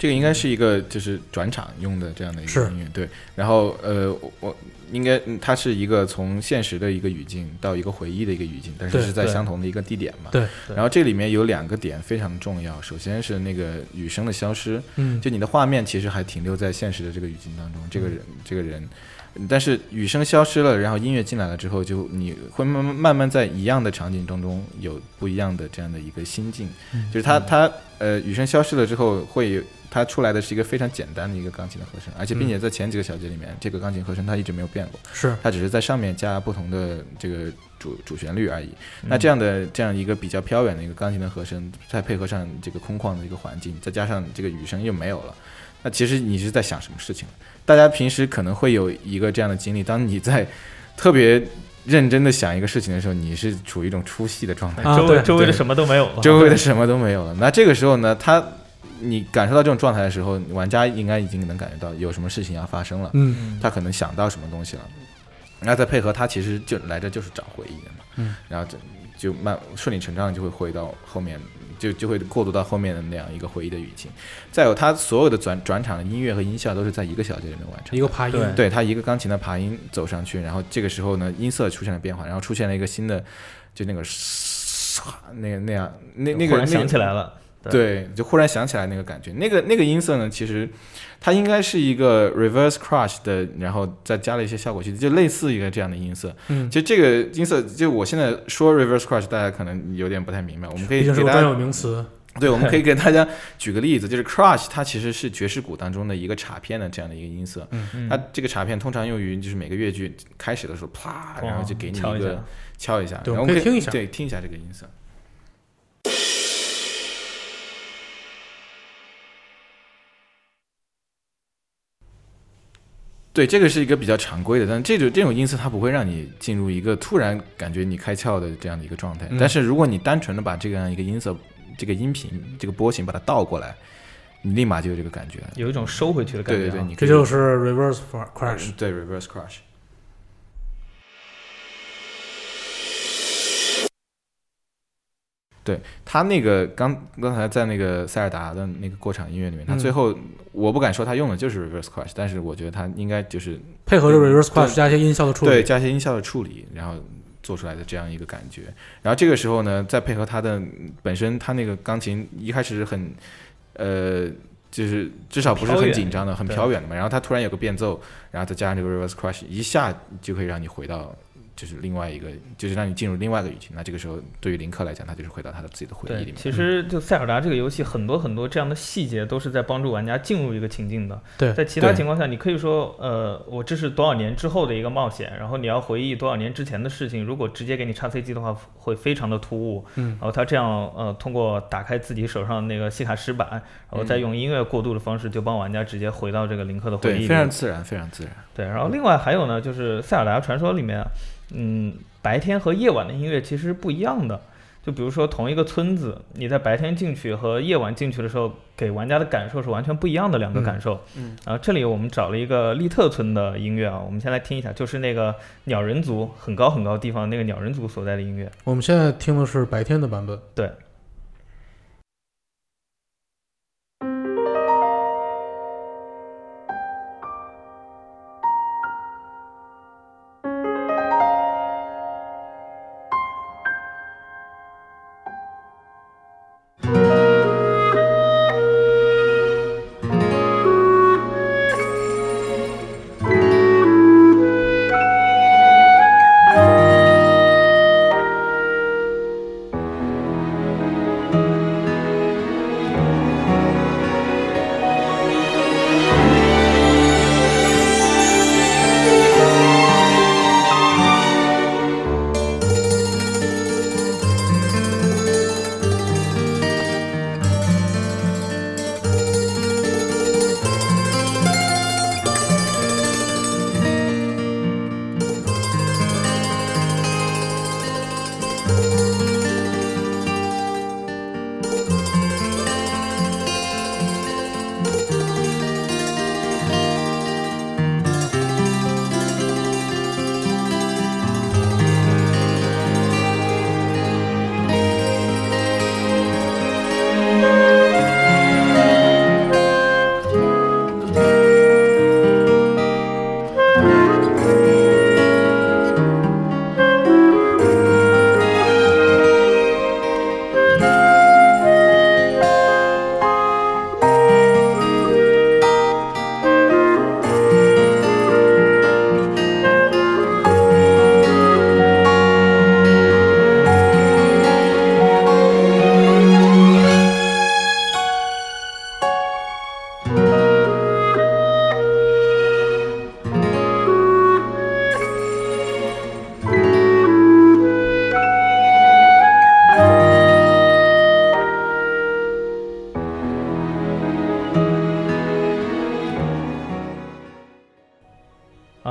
这个应该是一个就是转场用的这样的一个音乐，对。然后呃，我我应该嗯它是一个从现实的一个语境到一个回忆的一个语境，但是是在相同的一个地点嘛。对对。然后这里面有两个点非常重要，首先是那个雨声的消失，嗯，就你的画面其实还停留在现实的这个语境当中，这个人这个人，但是雨声消失了，然后音乐进来了之后，就你会慢慢慢慢在一样的场景当中有不一样的这样的一个心境，就是它它呃雨声消失了之后会有。它出来的是一个非常简单的一个钢琴的和声，而且并且在前几个小节里面，这个钢琴和声它一直没有变过，是它只是在上面加不同的这个主主旋律而已。那这样的这样一个比较飘远的一个钢琴的和声，再配合上这个空旷的一个环境，再加上这个雨声又没有了，那其实你是在想什么事情？大家平时可能会有一个这样的经历，当你在特别认真的想一个事情的时候，你是处于一种出戏的状态，啊周围周围的什么都没有了，周围的什么都没有了。那这个时候呢，他你感受到这种状态的时候，玩家应该已经能感觉到有什么事情要发生了。嗯。他可能想到什么东西了，然后再配合他其实就来这就是找回忆的嘛，嗯，然后就就慢顺理成章地就会回到后面，就就会过渡到后面的那样一个回忆的语境。再有，他所有的转转场的音乐和音效都是在一个小节里面完成。一个爬音，对对他一个钢琴的爬音走上去，然后这个时候呢，音色出现了变化，然后出现了一个新的，就那个那个那样那那个忽然想起来了，对，就忽然想起来那个感觉，那个那个音色呢，其实它应该是一个 reverse crush 的，然后再加了一些效果器，就类似一个这样的音色。嗯，就这个音色，就我现在说 reverse crush，大家可能有点不太明白，我们可以给大家，名词，对，我们可以 给大家举个例子，就是 crush，它其实是爵士鼓当中的一个镲片的这样的一个音色。嗯嗯。它这个镲片通常用于就是每个乐句开始的时候，啪，然后就给你敲一个敲一下，然后可我们可以听一下。对，听一下这个音色。对，这个是一个比较常规的，但这种这种音色它不会让你进入一个突然感觉你开窍的这样的一个状态。嗯但是如果你单纯的把这样一个音色、这个音频、这个波形把它倒过来，你立马就有这个感觉。有一种收回去的感觉啊。对对对，你这就是 reverse crash。对 reverse crush。对他那个刚刚才在那个塞尔达的那个过场音乐里面，他嗯最后我不敢说他用的就是 reverse crush，但是我觉得他应该就是配合着 reverse crash 加一些音效的处理，对加一些音效的处理，然后做出来的这样一个感觉。然后这个时候呢，再配合他的本身他那个钢琴一开始是很呃。就是至少不是很紧张的，很飘远的嘛。然后他突然有个变奏，然后再加上这个 reverse crush，一下就可以让你回到就是另外一个，就是让你进入另外一个语境。那这个时候对于林克来讲，他就是回到他的自己的回忆里对，面。其实就塞尔达这个游戏，很多很多这样的细节都是在帮助玩家进入一个情境的。对在其他情况下，你可以说，呃，我这是多少年之后的一个冒险，然后你要回忆多少年之前的事情。如果直接给你插 C 机的话，会非常的突兀。嗯然后他这样，呃，通过打开自己手上那个西卡石板，然后再用音乐过渡的方式，就帮玩家直接回到这个林克的回忆对，非常自然，非常自然。对，然后另外还有呢，就是《塞尔达传说》里面，嗯，白天和夜晚的音乐其实是不一样的。就比如说同一个村子，你在白天进去和夜晚进去的时候，给玩家的感受是完全不一样的两个感受。嗯，然后这里我们找了一个利特村的音乐啊，我们先来听一下，就是那个鸟人族很高很高地方那个鸟人族所在的音乐。我们现在听的是白天的版本，对，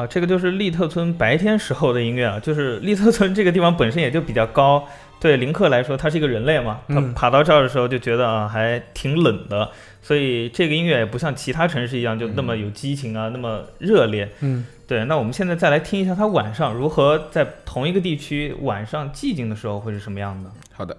这个就是利特村白天时候的音乐啊，就是利特村这个地方本身也就比较高，对林克来说，他是一个人类嘛，他嗯爬到这儿的时候就觉得啊还挺冷的，所以这个音乐也不像其他城市一样就那么有激情啊，那么热烈。嗯，对，那我们现在再来听一下他晚上如何在同一个地区晚上寂静的时候会是什么样的。好的。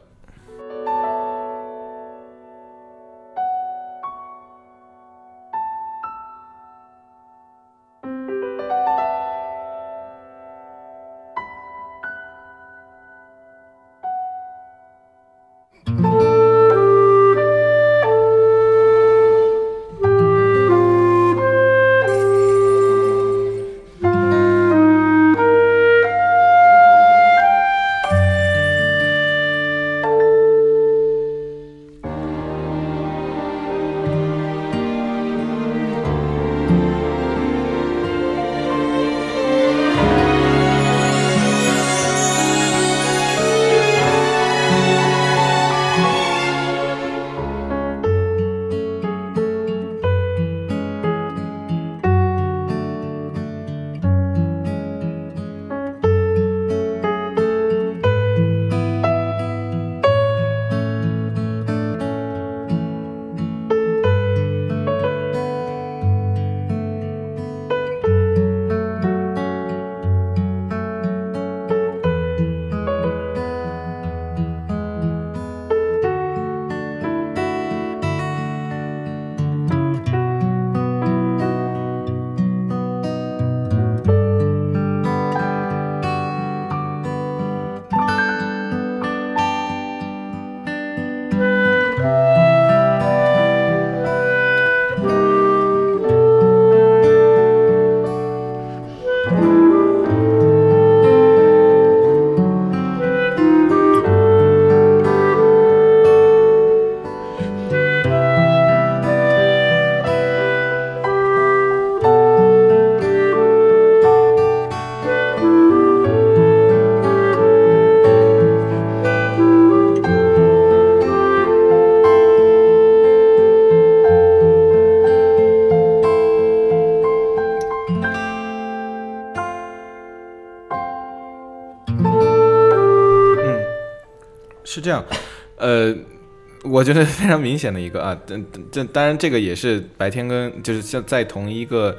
我觉得非常明显的一个啊，这这当然这个也是白天跟就是像在同一个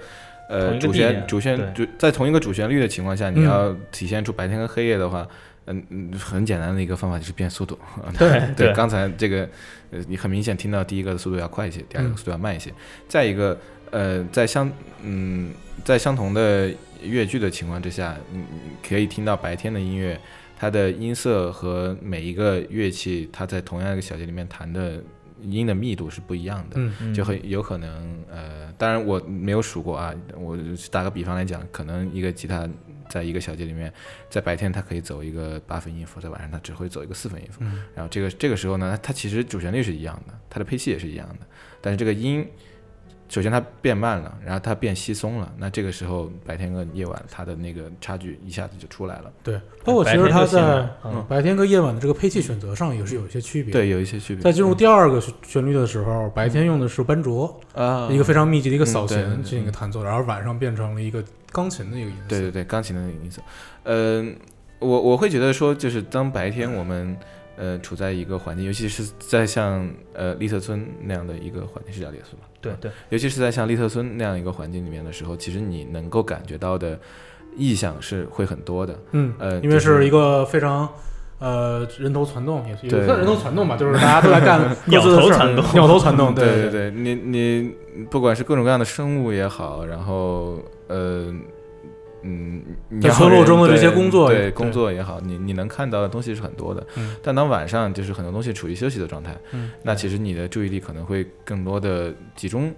呃主旋主旋主在同一个主旋律的情况下，你嗯要体现出白天跟黑夜的话，嗯嗯，很简单的一个方法就是变速度。对 对，对刚才这个呃，你很明显听到第一个的速度要快一些，第二个嗯速度要慢一些。再一个，呃，在相嗯在相同的乐句的情况之下，你你可以听到白天的音乐，它的音色和每一个乐器它在同样一个小节里面弹的音的密度是不一样的。嗯嗯就很有可能，呃，当然我没有数过啊，我打个比方来讲，可能一个吉他在一个小节里面，在白天它可以走一个八分音符，在晚上它只会走一个四分音符。嗯然后这个这个时候呢，它其实主旋律是一样的，它的配器也是一样的，但是这个音，首先它变慢了，然后它变稀松了，那这个时候白天跟夜晚它的那个差距一下子就出来了。对，包括其实它在嗯白天跟夜晚的这个配器选择上也是有一些区别。，对，有一些区别。在进入第二个旋旋律的时候，白天用的是班卓，啊，一个非常密集的一个扫弦进行一个嗯弹奏，然后晚上变成了一个钢琴的一个音色。对对对，钢琴的那个音色。嗯、我我会觉得说，就是当白天我们呃处在一个环境，尤其是在像呃丽特村那样的一个环境，是叫丽特村吧？对对，尤其是在像利特村那样一个环境里面的时候，其实你能够感觉到的意象是会很多的。嗯，呃因为是是一个非常呃人头攒动，也是也对。算人头攒动吧，就是大家都在干 各鸟头攒动。鸟头攒动，对。对对对，你你不管是各种各样的生物也好，然后呃。嗯，在村落中的这些工作对对工作也好，你你能看到的东西是很多的。嗯但当晚上就是很多东西处于休息的状态，嗯，那其实你的注意力可能会更多的集中，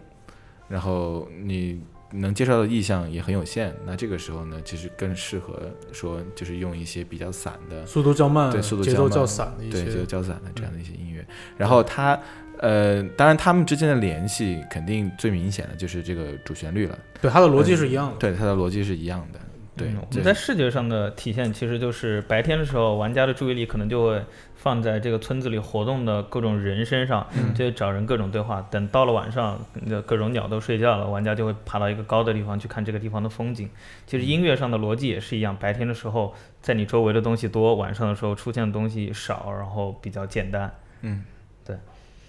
然后你能接受的意向也很有限。那这个时候呢，其实更适合说就是用一些比较散的，速度较慢，对速度节奏较较慢散的一对，就些，较散的这样的一些音乐。然后它，呃，当然他们之间的联系肯定最明显的就是这个主旋律了。对它的逻辑是一样的。对，它的逻辑是一样的。对嗯，我们在视觉上的体现，其实就是白天的时候，玩家的注意力可能就会放在这个村子里活动的各种人身上，嗯就找人各种对话。等到了晚上，那各种鸟都睡觉了，玩家就会爬到一个高的地方去看这个地方的风景。其实音乐上的逻辑也是一样，白天的时候在你周围的东西多，晚上的时候出现的东西少，然后比较简单。嗯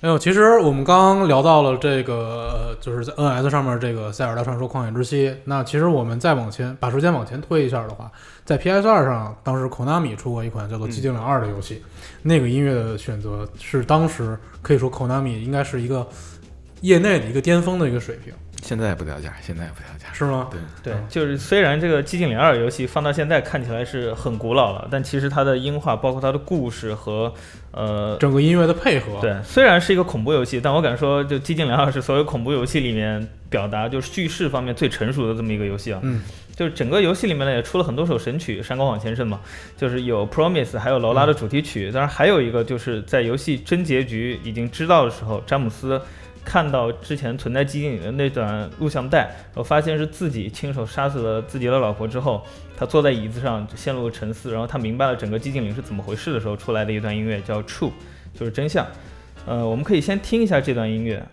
没有，其实我们刚刚聊到了这个，就是在 NS 上面这个《塞尔达传说：旷野之息》。那其实我们再往前，把时间往前推一下的话，在 PS 二上，当时 Konami 出过一款叫做《寂静岭二》的游戏，那个音乐的选择是当时可以说 Konami 应该是一个业内的一个巅峰的一个水平，现在也不掉价，现在也不掉价。是吗？对，对，就是虽然这个《寂静岭二》游戏放到现在看起来是很古老了，但其实它的音画，包括它的故事和呃整个音乐的配合，对，虽然是一个恐怖游戏，但我敢说，就《寂静岭二》是所有恐怖游戏里面表达就是叙事方面最成熟的这么一个游戏啊。嗯，就是整个游戏里面呢也出了很多首神曲，《山高往前伸》嘛，就是有 Promise，还有劳拉的主题曲，当然还有一个就是在游戏真结局已经知道的时候，詹姆斯。看到之前存在寂静岭的那段录像带，我发现是自己亲手杀死了自己的老婆之后，他坐在椅子上陷入了沉思，然后他明白了整个寂静岭是怎么回事的时候，出来的一段音乐叫 True，就是真相。呃，我们可以先听一下这段音乐。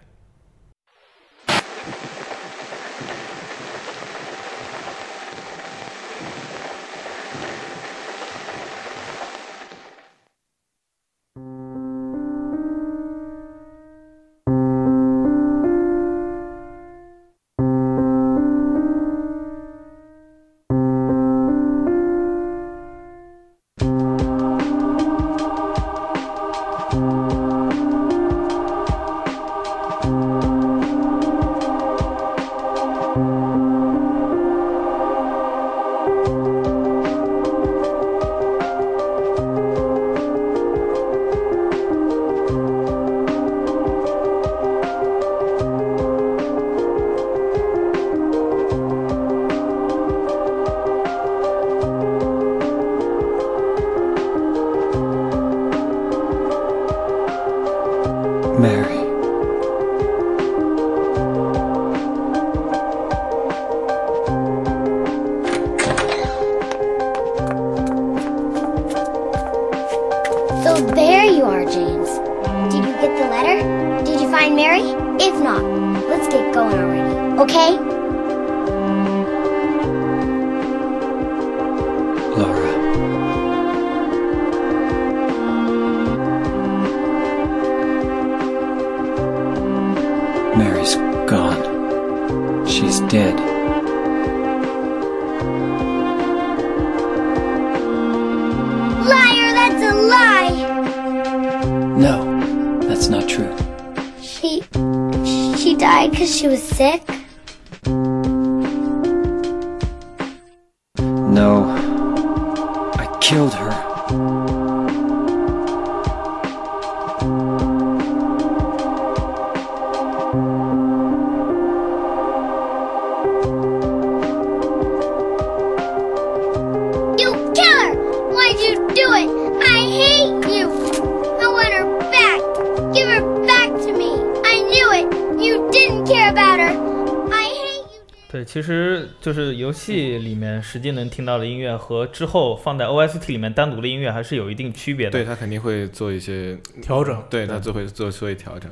游戏里面实际能听到的音乐和之后放在 OST 里面单独的音乐还是有一定区别的。对他肯定会做一些调整，对他就会做做一调整。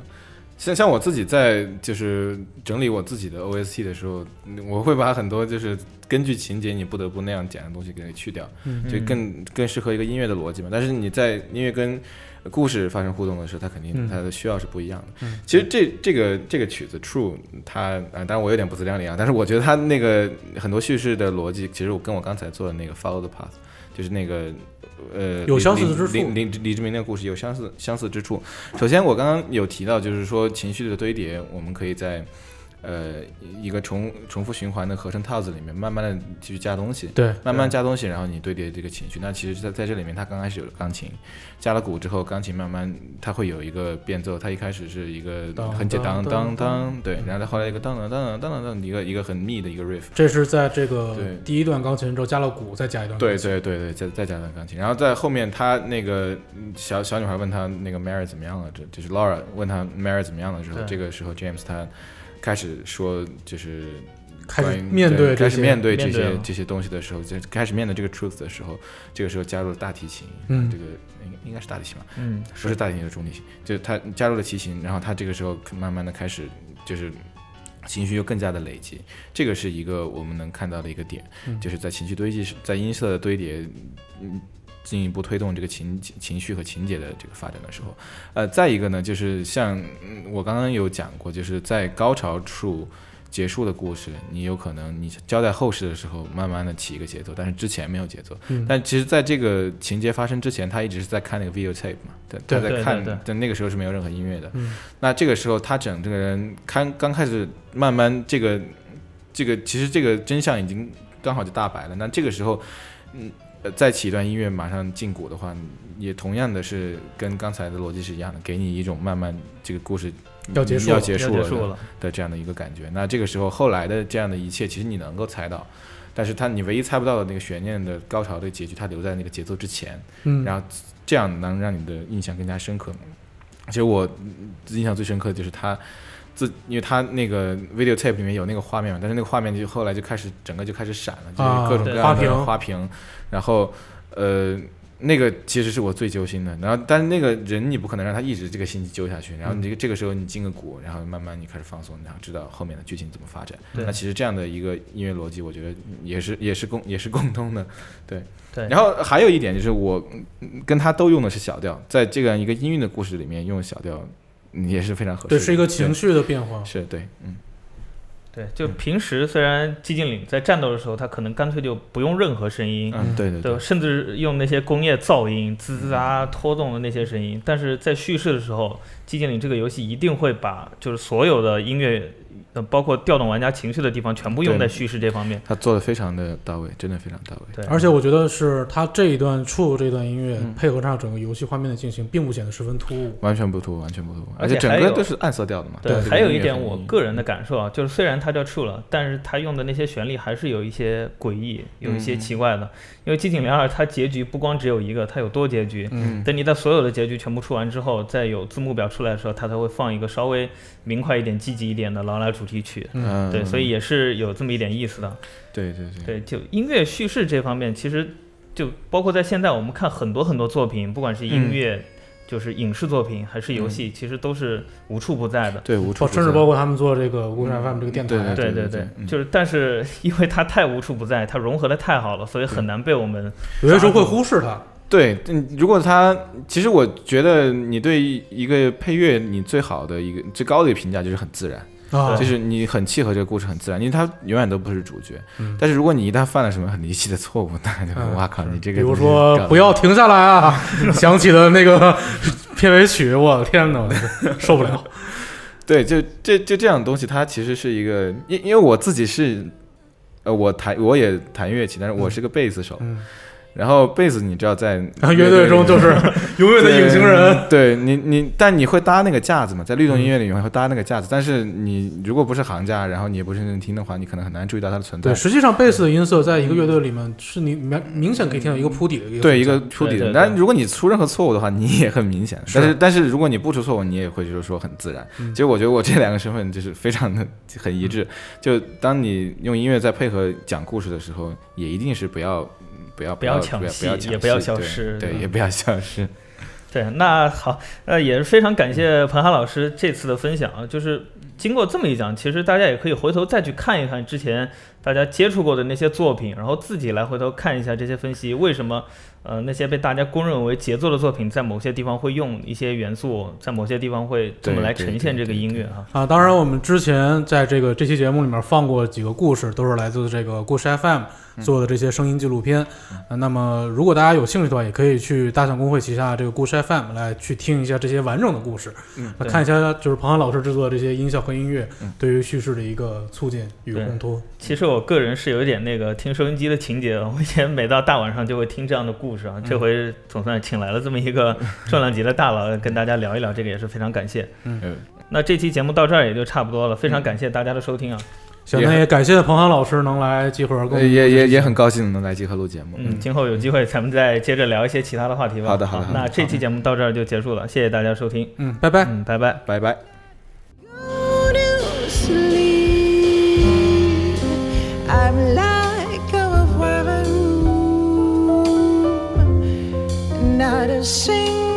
像像我自己在就是整理我自己的 OST 的时候，我会把很多就是根据情节你不得不那样剪的东西给去掉，嗯就更更适合一个音乐的逻辑嘛。但是你在音乐跟故事发生互动的时候，它肯定嗯它的需要是不一样的。嗯其实这这个这个曲子 True，它啊、当然我有点不自量力啊，但是我觉得它那个很多叙事的逻辑，其实我跟我刚才做的那个 Follow the Path，就是那个呃有相似之处李李李志明那个故事有相似相似之处。首先，我刚刚有提到，就是说情绪的堆叠，我们可以在呃一个重重复循环的合成套子里面，慢慢的继续加东西。对，慢慢加东西，然后你堆叠这个情绪。那其实在，在这里面，它刚开始有了钢琴，加了鼓之后，钢琴慢慢它会有一个变奏。它一开始是一个很简单当当当当，对，然后它后来一个当当当当当当，一个一个很密的一个 riff。这是在这个对第一段钢琴之后加了鼓，再加一段对钢琴对对对，再再加一段钢琴，然后在后面，他那个嗯小小女孩问他那个 Mary 怎么样了，这就是 Laura 问他 Mary 怎么样了之后，这个时候 James 他开始说，就是开始面对这些开始面对这些这些东西的时候，就开始面对这个 truth 的时候，这个时候加入了大提琴，嗯。这个应应该是大提琴吧，嗯，不是大提琴是中提琴，就是他加入了提琴，然后他这个时候慢慢的开始就是情绪又更加的累积，这个是一个我们能看到的一个点，嗯。就是在情绪堆积时，在音色的堆叠，嗯，进一步推动这个情情绪和情节的这个发展的时候，呃，再一个呢，就是像嗯我刚刚有讲过，就是在高潮处。结束的故事，你有可能你交代后事的时候，慢慢的起一个节奏，但是之前没有节奏。嗯但其实，在这个情节发生之前，他一直是在看那个 video tape 嘛，对，他在看但那个时候是没有任何音乐的。嗯那这个时候，他整这个人看刚开始慢慢这个这个，其实这个真相已经刚好就大白了。那这个时候，嗯，呃再起一段音乐，马上进鼓的话，也同样的是跟刚才的逻辑是一样的，给你一种慢慢这个故事要结束了要结束了的这样的一个感觉。那这个时候后来的这样的一切，其实你能够猜到，但是他你唯一猜不到的那个悬念的高潮的结局，它留在那个节奏之前，嗯，然后这样能让你的印象更加深刻。其实我嗯印象最深刻的就是他自，因为他那个 video tape 里面有那个画面嘛，但是那个画面就后来就开始整个就开始闪了，就是啊各种各样的花瓶然后呃。那个其实是我最揪心的，然后但是那个人你不可能让他一直这个心揪下去，然后你这个这个时候你进个鼓，然后慢慢你开始放松，然后知道后面的剧情怎么发展。那其实这样的一个音乐逻辑，我觉得也是也是共也是共通的，对。对，然后还有一点就是我嗯跟他都用的是小调，在这样一个音韵的故事里面用小调嗯也是非常合适的。对，是一个情绪的变化对，。是对，嗯，对，就平时虽然寂静岭在战斗的时候，他可能干脆就不用任何声音，嗯，对对对，甚至用那些工业噪音、滋滋啊、拖动的那些声音，但是在叙事的时候，寂静岭这个游戏一定会把就是所有的音乐，呃，包括调动玩家情绪的地方，全部用在叙事这方面。他做的非常的到位，真的非常到位。对，而且我觉得是他这一段处这段音乐嗯配合上整个游戏画面的进行，并不显得十分突兀。完全不突兀，完全不突，兀而且整个都是暗色调的嘛。对，这个还有一点我个人的感受啊，就是虽然它叫 True 了，但是它用的那些旋律还是有一些诡异，有一些嗯奇怪的。因为《寂静岭二》它结局不光只有一个，它有多结局。嗯，等你在所有的结局全部出完之后，再有字幕表出来的时候，它才会放一个稍微明快一点、积极一点的劳拉主题曲。嗯，对，所以也是有这么一点意思的。对对对，对，就音乐叙事这方面，其实就包括在现在我们看很多很多作品，不管是音乐，就是影视作品还是游戏，其实都是无处不在的。对无处包甚至包括他们做这个无产 FM 这个电台，对对对对嗯就是但是 因为它太无处不在，它融合的太好了，所以很难被我们有些时候会忽视它。对，嗯如果它其实我觉得你对一个配乐你最好的一个最高的一个评价就是很自然。啊，就是你很契合这个故事，很自然，因为他永远都不是主角。嗯。但是如果你一旦犯了什么很离奇的错误，那就嗯。哇靠，你这个比如说不要停下来啊，想起了那个片尾曲，我的天哪，我 受不了。对，就这就这样的东西，它其实是一个，因因为我自己是，呃，我弹我也弹乐器，但是我是个贝斯手，嗯，然后贝斯你知道在乐队中就是 永远的隐形人。对你你，但你会搭那个架子嘛？在律动音乐里面会搭那个架子，但是你如果不是行家，然后你也不是认真听的话，你可能很难注意到它的存在对，。实际上贝斯的音色在一个乐队里面是你明明显可以听到一个铺底的一个对一个铺底的，但如果你出任何错误的话，你也很明显。但是但是如果你不出错误，你也会就是说很自然。嗯其实我觉得我这两个身份就是非常的很一致。就当你用音乐在配合讲故事的时候，也一定是不要不要不要抢戏也不要消失对，嗯也不要消失。对，那好，呃，也是非常感谢彭涵老师这次的分享啊。就是经过这么一讲，其实大家也可以回头再去看一看之前大家接触过的那些作品，然后自己来回头看一下这些分析，为什么呃那些被大家公认为杰作的作品，在某些地方会用一些元素，在某些地方会怎么来呈现这个音乐哈。啊，当然，我们之前在这个这期节目里面放过几个故事，都是来自这个故事 FM 做的这些声音纪录片。啊，那么如果大家有兴趣的话，也可以去大象公会旗下这个故事 FM 来去听一下这些完整的故事，嗯来看一下就是庞涵老师制作的这些音效和音乐嗯对于叙事的一个促进与烘托。其实我个人是有一点那个听收音机的情节的，我以前每到大晚上就会听这样的故事啊。这回总算请来了这么一个重量级的大佬跟大家聊一聊，这个也是非常感谢。嗯，那这期节目到这儿也就差不多了，非常感谢大家的收听啊。小，那也感谢彭航老师能来集合，也也也很高兴能来集合录节目。嗯，今后有机会咱们再接着聊一些其他的话题吧。好的，好的。那这期节目到这儿就结束了，谢谢大家收听。嗯，拜拜。嗯，拜拜，拜拜。I'm like a worm, not a single.